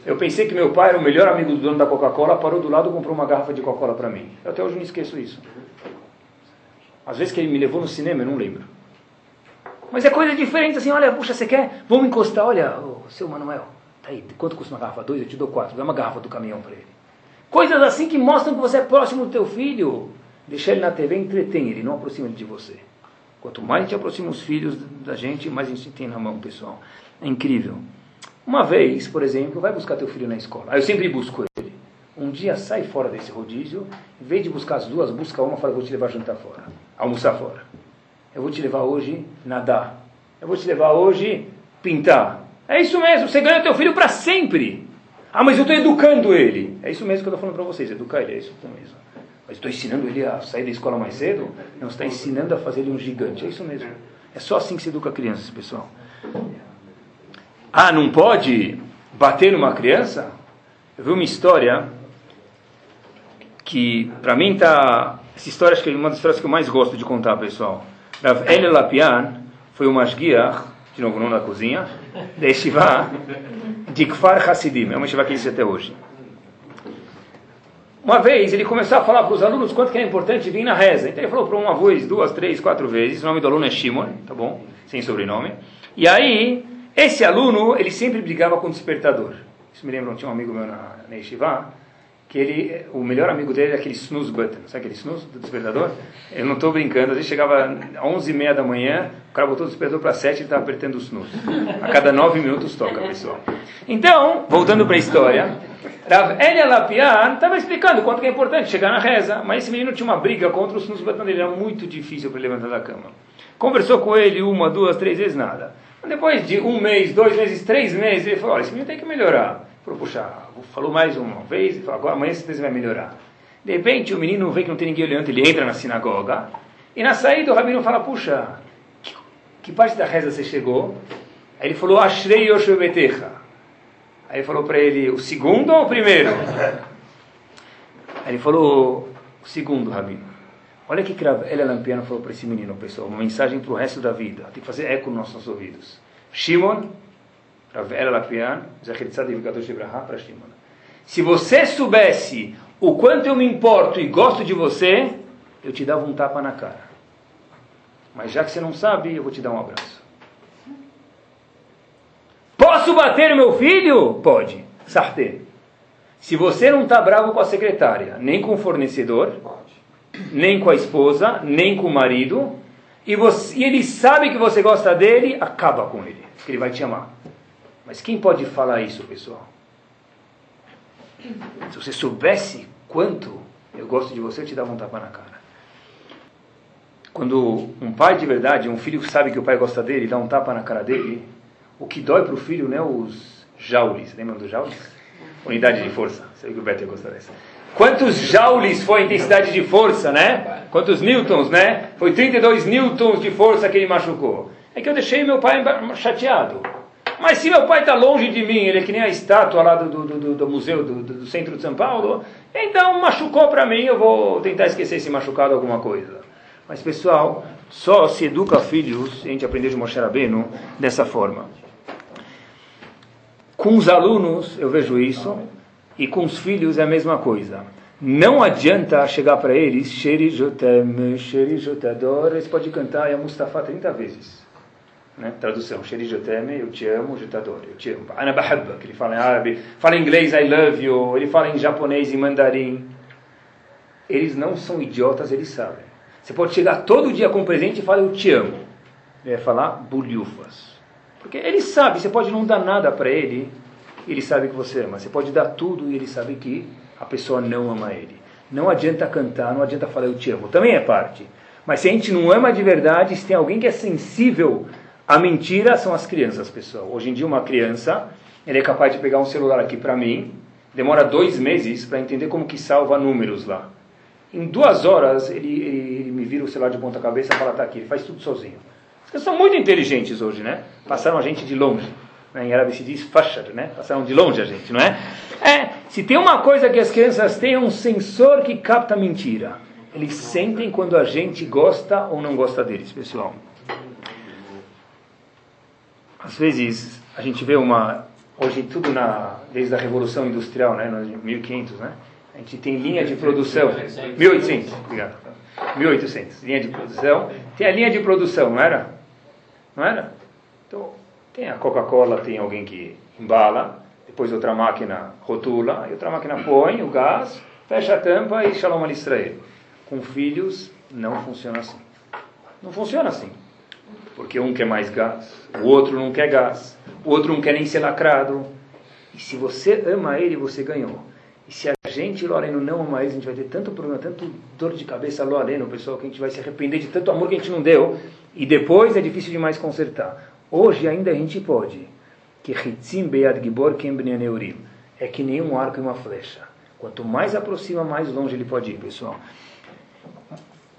eu pensei que meu pai era o melhor amigo do dono da Coca-Cola, parou do lado e comprou uma garrafa de Coca-Cola para mim. Eu até hoje não esqueço isso. Às vezes que ele me levou no cinema, eu não lembro. Mas é coisa diferente, assim, olha, puxa, você quer? Vamos encostar, olha, oh, seu Manuel, tá aí, quanto custa uma garrafa? Dois? Eu te dou quatro, dá uma garrafa do caminhão para ele. Coisas assim que mostram que você é próximo do teu filho. Deixa ele na TV, entretém ele, não aproxima ele de você. Quanto mais a gente aproxima os filhos da gente, mais a gente tem na mão, pessoal. É incrível. Uma vez, por exemplo, vai buscar teu filho na escola. Eu sempre busco ele. Um dia sai fora desse rodízio, em vez de buscar as duas, busca uma e fala, vou te levar jantar fora, almoçar fora. Eu vou te levar hoje nadar. Eu vou te levar hoje pintar. É isso mesmo, você ganha teu filho para sempre. Ah, mas eu estou educando ele. É isso mesmo que eu estou falando para vocês, educar ele, é isso mesmo. Mas estou ensinando ele a sair da escola mais cedo? Não, está ensinando a fazer ele um gigante, é isso mesmo. É só assim que se educa crianças, pessoal. Ah, não pode bater numa criança? Eu vi uma história que, para mim, tá. Essa história acho que é uma das histórias que eu mais gosto de contar, pessoal. Rav El Lapian foi uma Mashgiach, de novo, não na cozinha, da Yeshiva de Kfar Hasidim. É uma Yeshiva que existe até hoje. Uma vez ele começou a falar para os alunos quanto que é importante vir na reza. Então ele falou para uma vez, duas, três, quatro vezes. O nome do aluno é Shimon, tá bom? Sem sobrenome. E aí esse aluno, ele sempre brigava com o despertador. Isso me lembra, tinha um amigo meu na, na que ele, o melhor amigo dele era aquele snooze button, sabe aquele snooze do despertador? Eu não estou brincando, às vezes chegava às 11h30 da manhã, o cara botou o despertador para 7 e estava apertando o snooze. A cada 9 minutos toca, pessoal. Então, voltando para a história, Rav Elia Lapian estava explicando quanto é importante chegar na reza, mas esse menino tinha uma briga contra o snooze button dele, era muito difícil para ele levantar da cama. Conversou com ele uma, duas, três vezes, nada. Depois de um mês, dois meses, três meses, ele falou, olha, esse menino tem que melhorar. Falou, puxa, falou mais uma vez, falou, agora amanhã certeza vai melhorar. De repente o menino vê que não tem ninguém olhando, ele entra na sinagoga, e na saída o rabino fala, puxa, que, que parte da reza você chegou? Aí ele falou, Ashrei Yoshevetecha. Aí ele falou para ele, o segundo ou o primeiro? Aí ele falou, o segundo, rabino. Olha que Ela Lampiano falou para esse menino, pessoal, uma mensagem para o resto da vida. Tem que fazer eco nos nossos ouvidos. Shimon, Ela Lampiano, para Shimon. Se você soubesse o quanto eu me importo e gosto de você, eu te dava um tapa na cara. Mas já que você não sabe, eu vou te dar um abraço. Posso bater o meu filho? Pode. Sarte. Se você não está bravo com a secretária, nem com o fornecedor, nem com a esposa, nem com o marido, e, você, e ele sabe que você gosta dele, acaba com ele, porque ele vai te amar. Mas quem pode falar isso, pessoal? Se você soubesse quanto eu gosto de você, eu te dava um tapa na cara. Quando um pai de verdade, um filho sabe que o pai gosta dele, dá um tapa na cara dele, o que dói para o filho não é os jaules. Lembram dos jaules? Unidade de força. Sei que o Beto gosta dessa. Quantos joules foi a intensidade de força, né? Quantos newtons, né? Foi 32 newtons de força que ele machucou. É que eu deixei meu pai chateado. Mas se meu pai está longe de mim, ele é que nem a estátua lá do, do, do, do museu do, do, centro de São Paulo, então machucou para mim, eu vou tentar esquecer esse machucado alguma coisa. Mas pessoal, só se educa filhos, a gente aprendeu de Moshe Rabbeinu dessa forma. Com os alunos, eu vejo isso, e com os filhos é a mesma coisa. Não adianta chegar para eles, Sheri Jotem, Sheri Jotador, eles podem cantar a Mustafa 30 vezes. Né? Tradução, Sheri Jotem, eu te amo, Jotador, eu te amo. Ana Bahabba, que ele fala em árabe, fala em inglês, I love you, ele fala em japonês, em mandarim. Eles não são idiotas, eles sabem. Você pode chegar todo dia com um presente e falar, eu te amo. Ele vai falar, bulhufas. Porque ele sabe, você pode não dar nada para ele, ele sabe que você ama. Você pode dar tudo e ele sabe que a pessoa não ama ele. Não adianta cantar, não adianta falar eu te amo. Também é parte. Mas se a gente não ama de verdade, se tem alguém que é sensível à mentira, são as crianças, pessoal. Hoje em dia, uma criança, ele é capaz de pegar um celular aqui para mim, demora dois meses para entender como que salva números lá. Em duas horas, ele, ele, ele me vira o celular de ponta cabeça e fala, tá aqui, ele faz tudo sozinho. Crianças são muito inteligentes hoje, né? Passaram a gente de longe. Né? Em árabe se diz fashar, né? Passaram de longe a gente, não é? É, se tem uma coisa que as crianças têm, é um sensor que capta mentira. Eles sentem quando a gente gosta ou não gosta deles, pessoal. Às vezes, a gente vê uma... Hoje tudo na, desde a Revolução Industrial, né? 1500, né? A gente tem linha de produção. 1800, obrigado. 1800, linha de produção. Tem a linha de produção, não era? Não era? Então, tem a Coca-Cola, tem alguém que embala, depois outra máquina rotula, e outra máquina põe o gás, fecha a tampa e shalom alisrael. Com filhos, não funciona assim. Não funciona assim. Porque um quer mais gás, o outro não quer gás, o outro não quer nem ser lacrado. E se você ama ele, você ganhou. E se a gente, Loreno, não ama ele, a gente vai ter tanto problema, tanto dor de cabeça, Loreno, pessoal, que a gente vai se arrepender de tanto amor que a gente não deu. E depois é difícil demais consertar. Hoje ainda a gente pode. Que Hitzim Bead Gibor Kem É que nem um arco e uma flecha. Quanto mais aproxima, mais longe ele pode ir, pessoal.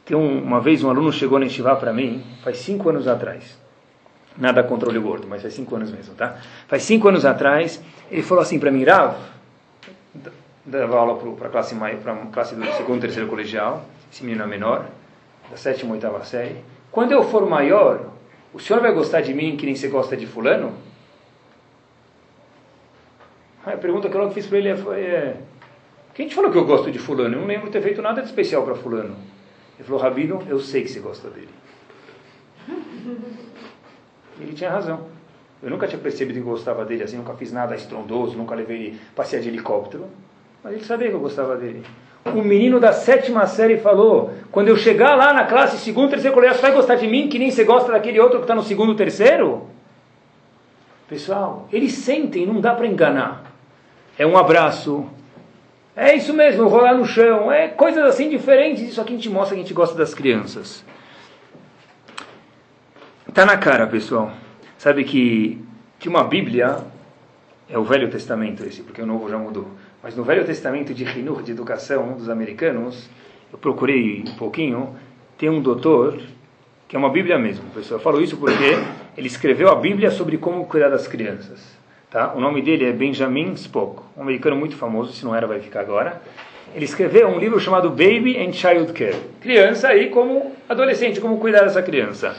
Tem um, uma vez um aluno chegou na Estivá para mim, faz cinco anos atrás. Nada contra o gordo, mas faz cinco anos mesmo, tá? Faz cinco anos atrás, ele falou assim para mim, Rav, dava aula para a classe, classe do segundo, terceiro colegial, esse menino é menor, da sétima, oitava série. Quando eu for maior, o senhor vai gostar de mim que nem você gosta de fulano? A pergunta que eu logo fiz para ele é, é, quem te falou que eu gosto de fulano? Eu não lembro ter feito nada de especial para fulano. Ele falou, Rabino, eu sei que você gosta dele. Ele tinha razão. Eu nunca tinha percebido que gostava dele assim, nunca fiz nada estrondoso, nunca levei ele passear de helicóptero. Mas ele sabia que eu gostava dele. O menino da sétima série falou: quando eu chegar lá na classe segundo, terceiro colegial, você vai gostar de mim que nem você gosta daquele outro que está no segundo, terceiro? Pessoal, eles sentem, não dá para enganar. É um abraço. É isso mesmo, rolar no chão. É coisas assim diferentes. Isso aqui a gente mostra que a gente gosta das crianças. Está na cara, pessoal. Sabe que, que uma Bíblia é o Velho Testamento esse, porque o Novo já mudou. Mas no Velho Testamento de Hinur, de educação dos americanos, eu procurei um pouquinho, tem um doutor, que é uma Bíblia mesmo, pessoal. Eu falo isso porque ele escreveu a Bíblia sobre como cuidar das crianças. Tá? O nome dele é Benjamin Spock, um americano muito famoso, se não era vai ficar agora. Ele escreveu um livro chamado Baby and Child Care. Criança aí como adolescente, como cuidar dessa criança.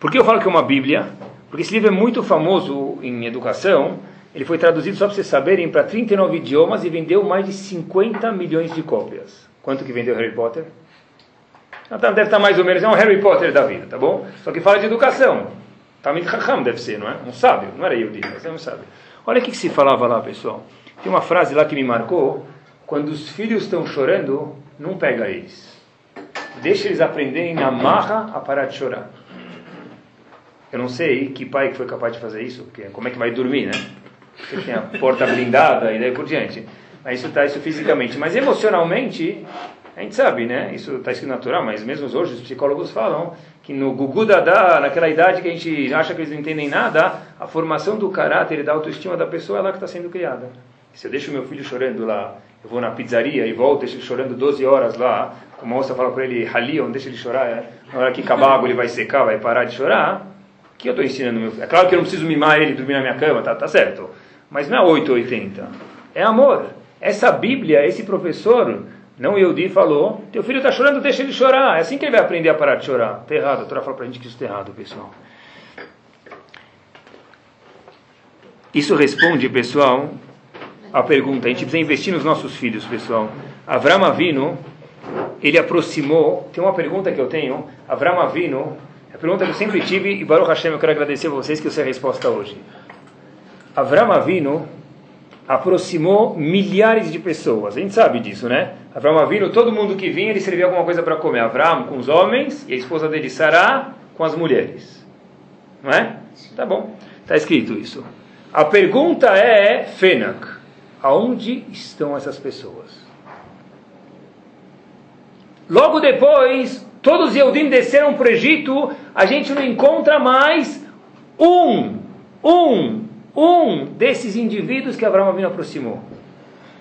Por que eu falo que é uma Bíblia? Porque esse livro é muito famoso em educação. Ele foi traduzido, só para vocês saberem, para 39 idiomas e vendeu mais de 50 milhões de cópias. Quanto que vendeu Harry Potter? Deve estar mais ou menos, é um Harry Potter da vida, tá bom? Só que fala de educação. Talmud Chacham deve ser, não é? Um sábio, não era Yehudi, mas é um sábio. Olha o que, se falava lá, pessoal. Tem uma frase lá que me marcou. Quando os filhos estão chorando, não pega eles. Deixa eles aprenderem na marra a parar de chorar. Eu não sei que pai foi capaz de fazer isso, porque como é que vai dormir, né? Você tem a porta blindada e daí por diante. Mas isso está isso fisicamente. Mas emocionalmente, a gente sabe, né? Isso está escrito natural, mas mesmo hoje os psicólogos falam que no Gugu Dada, naquela idade que a gente acha que eles não entendem nada, a formação do caráter e da autoestima da pessoa é lá que está sendo criada. Se eu deixo meu filho chorando lá, eu vou na pizzaria e volto, deixo ele chorando 12 horas lá, a moça fala para ele, Halion, deixa ele chorar, é? na hora que acabar a água ele vai secar, vai parar de chorar, que eu estou ensinando meu? É claro que eu não preciso mimar ele dormir na minha cama, tá, tá certo. Mas não é 880. É amor. Essa Bíblia, esse professor, não Yehudi, falou: Teu filho está chorando, deixa ele chorar. É assim que ele vai aprender a parar de chorar. Está errado. A Torá fala para a gente que isso está errado, pessoal. Isso responde, pessoal, a pergunta. A gente precisa investir nos nossos filhos, pessoal. Avram Avino, ele aproximou. Tem uma pergunta que eu tenho. Avram Avino a pergunta que eu sempre tive, e Baruch Hashem, eu quero agradecer a vocês que eu sei a resposta hoje. Avram Avino aproximou milhares de pessoas. A gente sabe disso, né? Avram Avino, todo mundo que vinha, ele servia alguma coisa para comer. Avram com os homens e a esposa dele, Sará, com as mulheres. Não é? Tá bom. Está escrito isso. A pergunta é, Fenak, aonde estão essas pessoas? Logo depois, todos os Yehudim desceram para o Egito, a gente não encontra mais um, um, um desses indivíduos que Abraão Avino aproximou.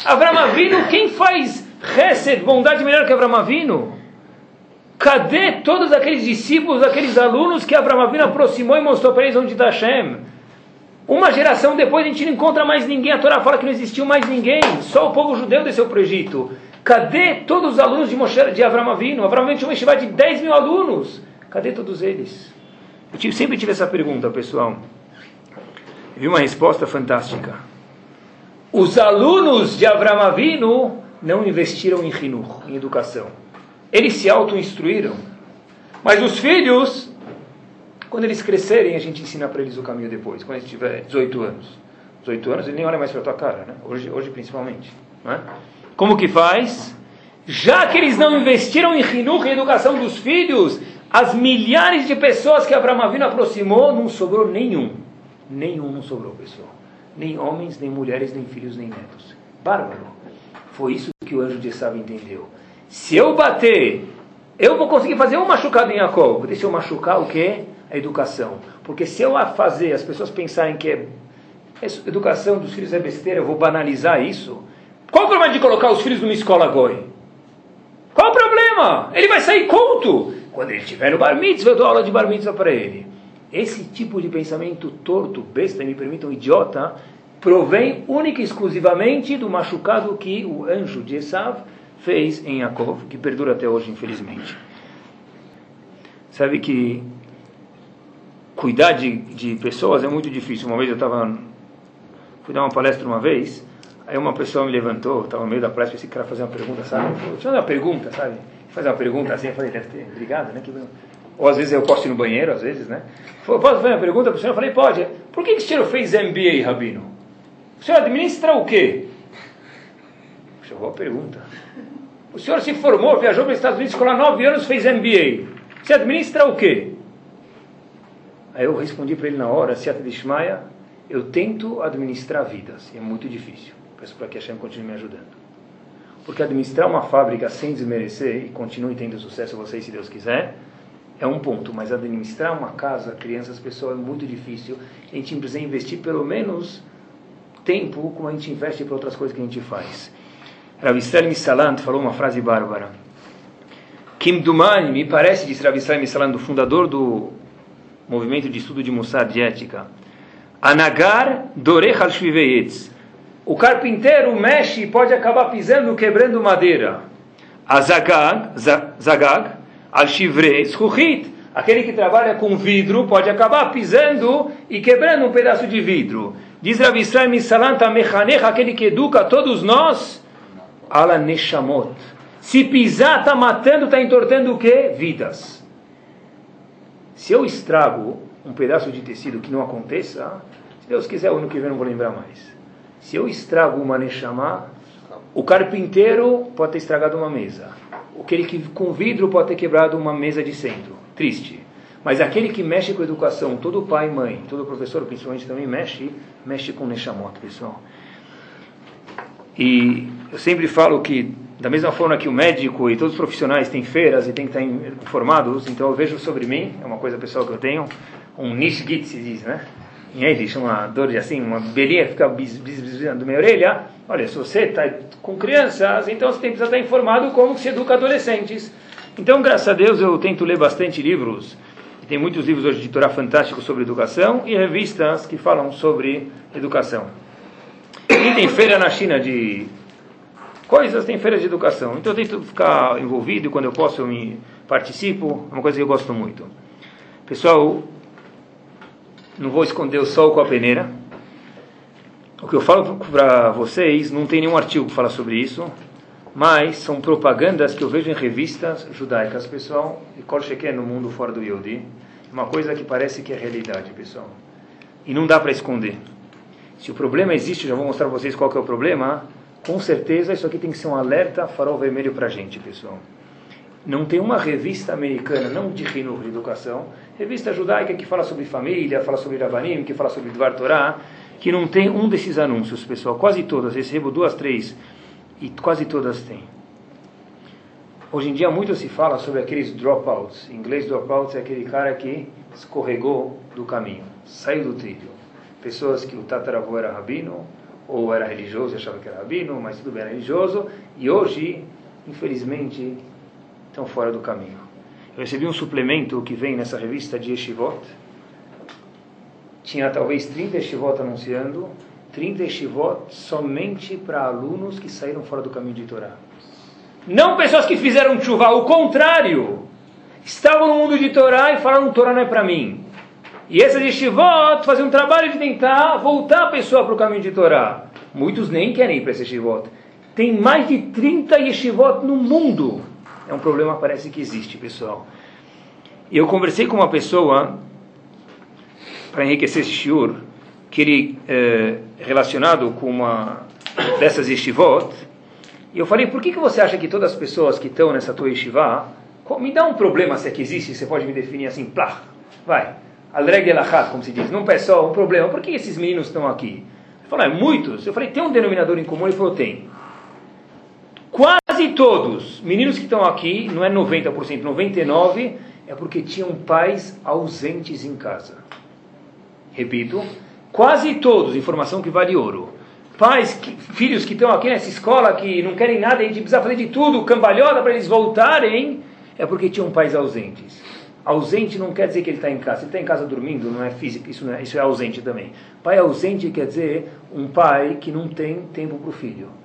Abraão Avino, quem faz Hesed, bondade melhor que Abraão Avino? Cadê todos aqueles discípulos, aqueles alunos que Abraão Avino aproximou e mostrou para eles onde está Hashem? Uma geração depois a gente não encontra mais ninguém, a Torá fala que não existiu mais ninguém, só o povo judeu desceu para o Egito. Cadê todos os alunos de, Moshe, de Avram Avinu? Avram tinha uma yeshiva de 10 mil alunos. Cadê todos eles? Eu sempre tive essa pergunta, pessoal. Vi uma resposta fantástica. Os alunos de Avram Avinu não investiram em Hinur, em educação. Eles se auto-instruíram. Mas os filhos, quando eles crescerem, a gente ensina para eles o caminho depois. Quando eles tiver 18 anos. 18 anos, ele nem olha mais para a tua cara, né? Hoje, hoje principalmente. Não é? Como que faz? Já que eles não investiram em Hinuch, em educação dos filhos, as milhares de pessoas que Abraão Avinu aproximou, não sobrou nenhum. Nenhum não sobrou, pessoal. Nem homens, nem mulheres, nem filhos, nem netos. Bárbaro. Foi isso que o anjo de Esav entendeu. Se eu bater, eu vou conseguir fazer um machucado em Jacob. Deixa eu machucar o quê? A educação. Porque se eu fazer as pessoas pensarem que é educação dos filhos é besteira, eu vou banalizar isso. Qual o problema de colocar os filhos numa escola goi? Qual o problema? Ele vai sair culto. Quando ele estiver no bar mitzvah, eu dou aula de bar mitzvah para ele. Esse tipo de pensamento torto, besta, me permitam, idiota, provém única e exclusivamente do machucado que o anjo de Esav fez em Yaakov, que perdura até hoje, infelizmente. Sabe que cuidar de, de pessoas é muito difícil. Uma vez eu estava, fui dar uma palestra uma vez, aí uma pessoa me levantou, estava no meio da palestra, esse cara fazer uma pergunta, sabe? Deixa eu uma pergunta, sabe? Fazer uma pergunta assim, eu falei, deve ter, obrigado, né? Que... Ou às vezes eu posso ir no banheiro, às vezes, né? Falei, posso fazer uma pergunta para o senhor? Eu falei, pode. Por que, que o senhor fez MBA, Rabino? O senhor administra o quê? Puxa, boa pergunta. O senhor se formou, viajou para os Estados Unidos, ficou nove anos, fez MBA. Você administra o quê? Aí eu respondi para ele na hora, Seata de Shmaia, eu tento administrar vidas, e é muito difícil. Peço para que a Hashem continue me ajudando. Porque administrar uma fábrica sem desmerecer, e continue tendo sucesso vocês, se Deus quiser, é um ponto. Mas administrar uma casa, crianças, pessoas, é muito difícil. A gente precisa investir pelo menos tempo como a gente investe para outras coisas que a gente faz. Rav Misalant falou uma frase bárbara. Kim Dumani, me parece, disse Rav Misalant, do fundador do movimento de estudo de Mossad de ética. Anagar Dorech al O carpinteiro mexe e pode acabar pisando, quebrando madeira. Azagag, Zagag, al Shivrei Aquele que trabalha com vidro pode acabar pisando e quebrando um pedaço de vidro. Diz Rav Israel Misalant, aquele que educa todos nós, ala neshamot. Se pisar, está matando, está entortando o quê? Vidas. Se eu estrago um pedaço de tecido que não aconteça, se Deus quiser, o ano que vem não vou lembrar mais. Se eu estrago uma Neshama, o carpinteiro pode ter estragado uma mesa. Aquele que com vidro pode ter quebrado uma mesa de centro. Triste. Mas aquele que mexe com educação, todo pai mãe, todo professor principalmente também mexe, mexe com Neshamot, pessoal. E eu sempre falo que da mesma forma que o médico e todos os profissionais têm feiras e têm que estar informados, então eu vejo sobre mim, é uma coisa pessoal que eu tenho, um nishgit se diz, né? Em Yiddish, uma dor de assim, uma belinha que fica bis, bis, minha orelha. Olha, se você está com crianças, então você tem que estar informado como se educa adolescentes. Então, graças a Deus, eu tento ler bastante livros. Tem muitos livros hoje de Torá fantásticos sobre educação e revistas que falam sobre educação. E tem feira na China de coisas, tem feiras de educação. Então eu tento ficar envolvido e quando eu posso eu me participo. É uma coisa que eu gosto muito. Pessoal, não vou esconder o sol com a peneira. O que eu falo para vocês, não tem nenhum artigo que fala sobre isso, mas são propagandas que eu vejo em revistas judaicas, pessoal, e Kolsheke no mundo fora do Yodi. Uma coisa que parece que é realidade, pessoal. E não dá para esconder. Se o problema existe, já vou mostrar para vocês qual é o problema com certeza isso aqui tem que ser um alerta farol vermelho para a gente, pessoal. Não tem uma revista americana, não de Rino de educação, revista judaica que fala sobre família, fala sobre Rabanim, que fala sobre Dvar Torah, que não tem um desses anúncios, pessoal. Quase todas, recebo duas, três, e quase todas têm. Hoje em dia muito se fala sobre aqueles dropouts. Em inglês, dropouts é aquele cara que escorregou do caminho, saiu do trilho. Pessoas que o tataravô era rabino, ou era religioso e achava que era rabino, mas tudo bem, era religioso, e hoje, infelizmente, estão fora do caminho. Eu recebi um suplemento que vem nessa revista de Yeshivot, tinha talvez 30 Yeshivot anunciando, 30 Yeshivot somente para alunos que saíram fora do caminho de Torá. Não pessoas que fizeram chuva, o contrário. Estavam no mundo de Torá e falaram: Torá não é para mim. E esses yeshivot fazem um trabalho de tentar voltar a pessoa para o caminho de Torá. Muitos nem querem ir para esse yeshivot. Tem mais de 30 yeshivot no mundo. É um problema parece que existe, pessoal. E eu conversei com uma pessoa para enriquecer esse shiur, que ele é relacionado com uma dessas yeshivot, E eu falei, por que, que você acha que todas as pessoas que estão nessa tua yeshiva, me dá um problema se é que existe, você pode me definir assim, plá, vai, alreg elachat, como se diz, não pessoal, um problema, por que esses meninos estão aqui? Ele falou, é muitos. Eu falei, tem um denominador em comum? Ele falou, tem. Quase todos, meninos que estão aqui, não é 90%, 99%, é porque tinham pais ausentes em casa. Repito, quase todos, informação que vale ouro. Pais, que, filhos que estão aqui nessa escola, que não querem nada, a gente precisa fazer de tudo, cambalhota para eles voltarem, é porque tinham pais ausentes. Ausente não quer dizer que ele está em casa. Ele está em casa dormindo, não é físico, isso, não é, isso é ausente também. Pai ausente quer dizer um pai que não tem tempo para o filho.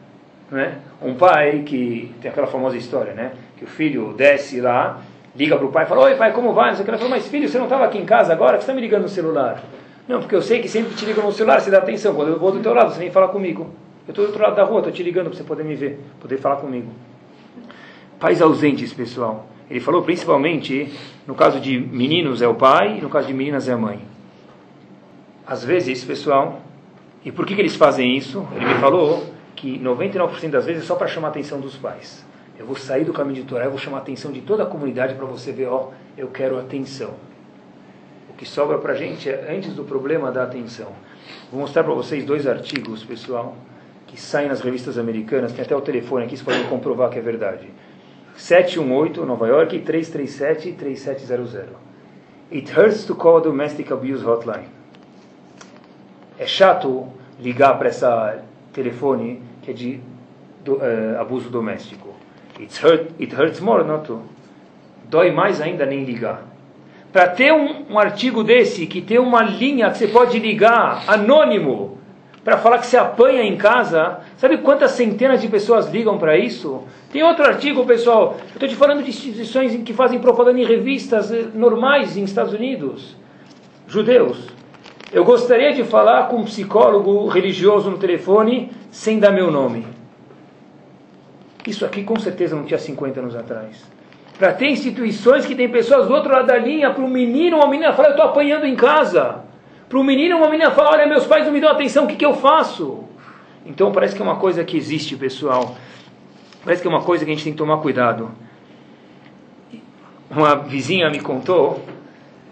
Não é? Um pai que tem aquela famosa história, né? Que o filho desce lá, liga para o pai e fala: Oi, pai, como vai? Não sei o que. Ele fala: Mas filho, você não estava aqui em casa agora? que você está me ligando no celular? Não, porque eu sei que sempre te ligo no celular, você dá atenção. Quando eu vou do teu lado, você vem falar comigo. Eu estou do outro lado da rua, estou te ligando para você poder me ver, poder falar comigo. Pais ausentes, pessoal. Ele falou principalmente, no caso de meninos é o pai, no caso de meninas é a mãe. Às vezes, pessoal, e por que, que eles fazem isso? Ele me falou que 99% das vezes é só para chamar a atenção dos pais. Eu vou sair do caminho de Torá, eu vou chamar a atenção de toda a comunidade para você ver, ó, eu quero atenção. O que sobra para a gente é, antes do problema, da atenção. Vou mostrar para vocês dois artigos, pessoal, que saem nas revistas americanas, tem até o telefone aqui, vocês podem comprovar que é verdade. 718, Nova York, 337-3700. It hurts to call a domestic abuse hotline. É chato ligar para essa telefone que é de do, uh, abuso doméstico. It's hurt, it hurts more not to. Dói mais ainda nem ligar. Para ter um, um artigo desse, que tem uma linha que você pode ligar, anônimo, para falar que você apanha em casa, sabe quantas centenas de pessoas ligam para isso? Tem outro artigo, pessoal, eu estou te falando de instituições que fazem propaganda em revistas eh, normais nos Estados Unidos, judeus. Eu gostaria de falar com um psicólogo religioso no telefone sem dar meu nome. Isso aqui com certeza não tinha 50 anos atrás. Para ter instituições que tem pessoas do outro lado da linha, para um menino, uma menina fala, eu estou apanhando em casa. Para o menino, uma menina fala: Olha, meus pais não me dão atenção, o que, que eu faço? Então parece que é uma coisa que existe, pessoal. Parece que é uma coisa que a gente tem que tomar cuidado. Uma vizinha me contou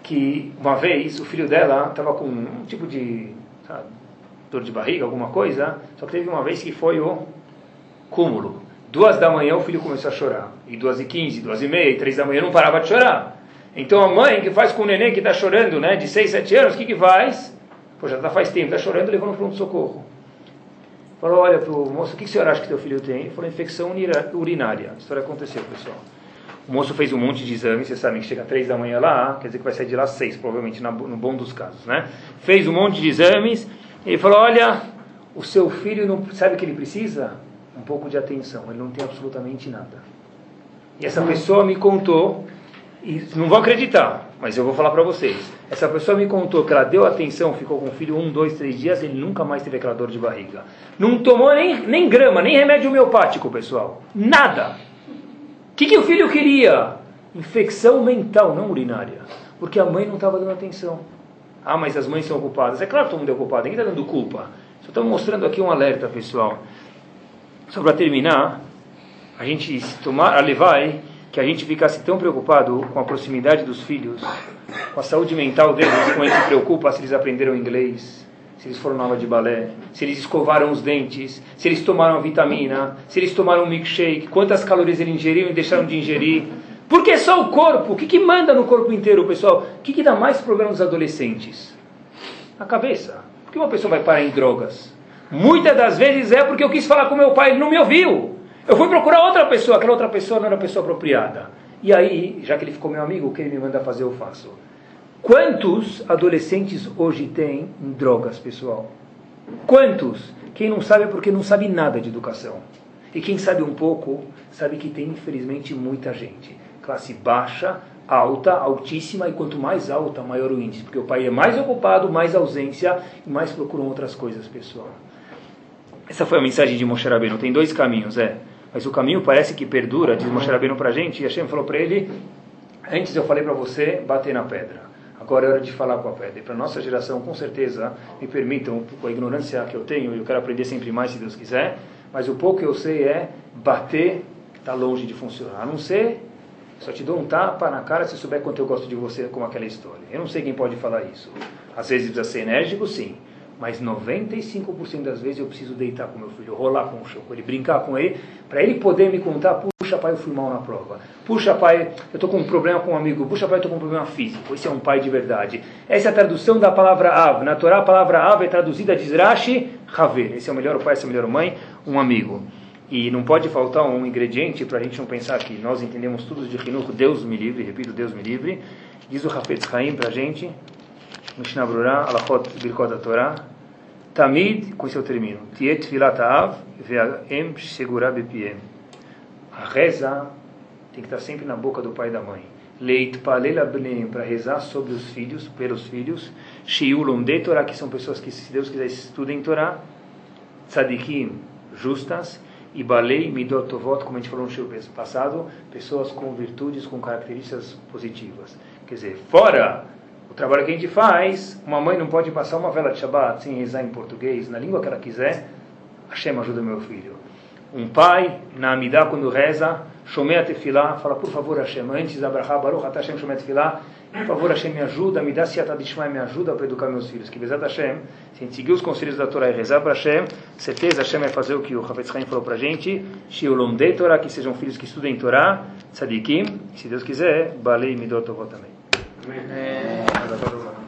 que uma vez o filho dela estava com um tipo de sabe, dor de barriga, alguma coisa, só que teve uma vez que foi o cúmulo. Duas da manhã o filho começou a chorar. E duas e quinze, duas e meia, e três da manhã não parava de chorar. Então a mãe que faz com o neném que está chorando, né, de 6, 7 anos, o que que faz? Pô, já tá faz tempo, está chorando, levou no pronto-socorro. Falou, olha para o moço, o que, que o senhor acha que teu filho tem? Ele falou, infecção urinária. A história aconteceu, pessoal. O moço fez um monte de exames, vocês sabem que chega às 3 da manhã lá, quer dizer que vai sair de lá às 6, provavelmente, no bom dos casos, né? Fez um monte de exames, ele falou, olha, o seu filho não sabe o que ele precisa? Um pouco de atenção, ele não tem absolutamente nada. E essa pessoa me contou e não vão acreditar, mas eu vou falar para vocês. Essa pessoa me contou que ela deu atenção, ficou com o filho um, dois, três dias, ele nunca mais teve aquela dor de barriga. Não tomou nem, nem grama, nem remédio homeopático, pessoal. Nada. O que, que o filho queria? Infecção mental, não urinária. Porque a mãe não estava dando atenção. Ah, mas as mães são ocupadas. É claro que todo mundo é ocupado, ninguém está dando culpa. Só estamos mostrando aqui um alerta, pessoal. Só para terminar, a gente tomar, a levai que a gente ficasse tão preocupado com a proximidade dos filhos, com a saúde mental deles, a gente se preocupa se eles aprenderam inglês, se eles foram na aula de balé, se eles escovaram os dentes, se eles tomaram a vitamina, se eles tomaram um milkshake, quantas calorias eles ingeriram e deixaram de ingerir. Porque só o corpo, o que, que manda no corpo inteiro, pessoal? O que, que dá mais problema nos adolescentes? A cabeça. Por que uma pessoa vai parar em drogas? Muitas das vezes é porque eu quis falar com meu pai, ele não me ouviu. Eu fui procurar outra pessoa, aquela outra pessoa não era a pessoa apropriada. E aí, já que ele ficou meu amigo, o que ele me manda fazer eu faço. Quantos adolescentes hoje têm drogas, pessoal? Quantos? Quem não sabe é porque não sabe nada de educação. E quem sabe um pouco, sabe que tem, infelizmente, muita gente. Classe baixa, alta, altíssima, e quanto mais alta, maior o índice. Porque o pai é mais ocupado, mais ausência, e mais procuram outras coisas, pessoal. Essa foi a mensagem de Moshe Rabbeinu. Tem dois caminhos, é. Mas o caminho parece que perdura, diz Moshe Rabbeinu a gente, e Hashem falou para ele, antes eu falei para você bater na pedra, agora é hora de falar com a pedra. E para a nossa geração, com certeza, me permitam, com a ignorância que eu tenho, eu quero aprender sempre mais se Deus quiser, mas o pouco que eu sei é bater está longe de funcionar. A não ser, só te dou um tapa na cara se souber quanto eu gosto de você, como aquela história. Eu não sei quem pode falar isso. Às vezes precisa ser enérgico, sim. Mas 95% das vezes eu preciso deitar com meu filho, rolar com o show, ele, brincar com ele, para ele poder me contar, puxa pai, eu fui mal na prova. Puxa pai, eu estou com um problema com um amigo. Puxa pai, eu estou com um problema físico. Esse é um pai de verdade. Essa é a tradução da palavra Av. Na Torá, a palavra Av é traduzida de Rashi, Haver. Esse é o melhor pai, essa é a melhor mãe, um amigo. E não pode faltar um ingrediente para a gente não pensar que nós entendemos tudo de Hinuch, Deus me livre, repito, Deus me livre. Diz o Hafetz Haim para a gente, Mishnah Brurah, Alachot Birkot Torah, Tamid, com isso eu termino, Tiet Filat Av, Ve'em Segura Bepiem. A reza tem que estar sempre na boca do pai e da mãe. Leit para rezar sobre os filhos, pelos filhos. Shiulom de Torah, que são pessoas que, se Deus quiser, estudem Torah. Tzadikim, justas e Balei Midotovot, como a gente falou no show passado, pessoas com virtudes, com características positivas. Quer dizer, fora o trabalho que a gente faz, uma mãe não pode passar uma vela de Shabbat sem rezar em português, na língua que ela quiser, Hashem ajuda meu filho. Um pai, na Amidah, quando reza, Shomea Tefilá, fala, por favor, Hashem, antes da Abraha, Baruch Atah Hashem Shomea Tefilá, por favor, Hashem, me ajuda, me dá Siata Dishmai, me ajuda para educar meus filhos. Que Bezat Hashem, se a gente seguir os conselhos da Torá e rezar para Hashem, certeza Hashem vai fazer o que o Havetz Haim falou para a gente, Shiolom de Torá, que sejam filhos que estudem Torá, Tzadikim, se Deus quiser, Balei Midot também. Amém.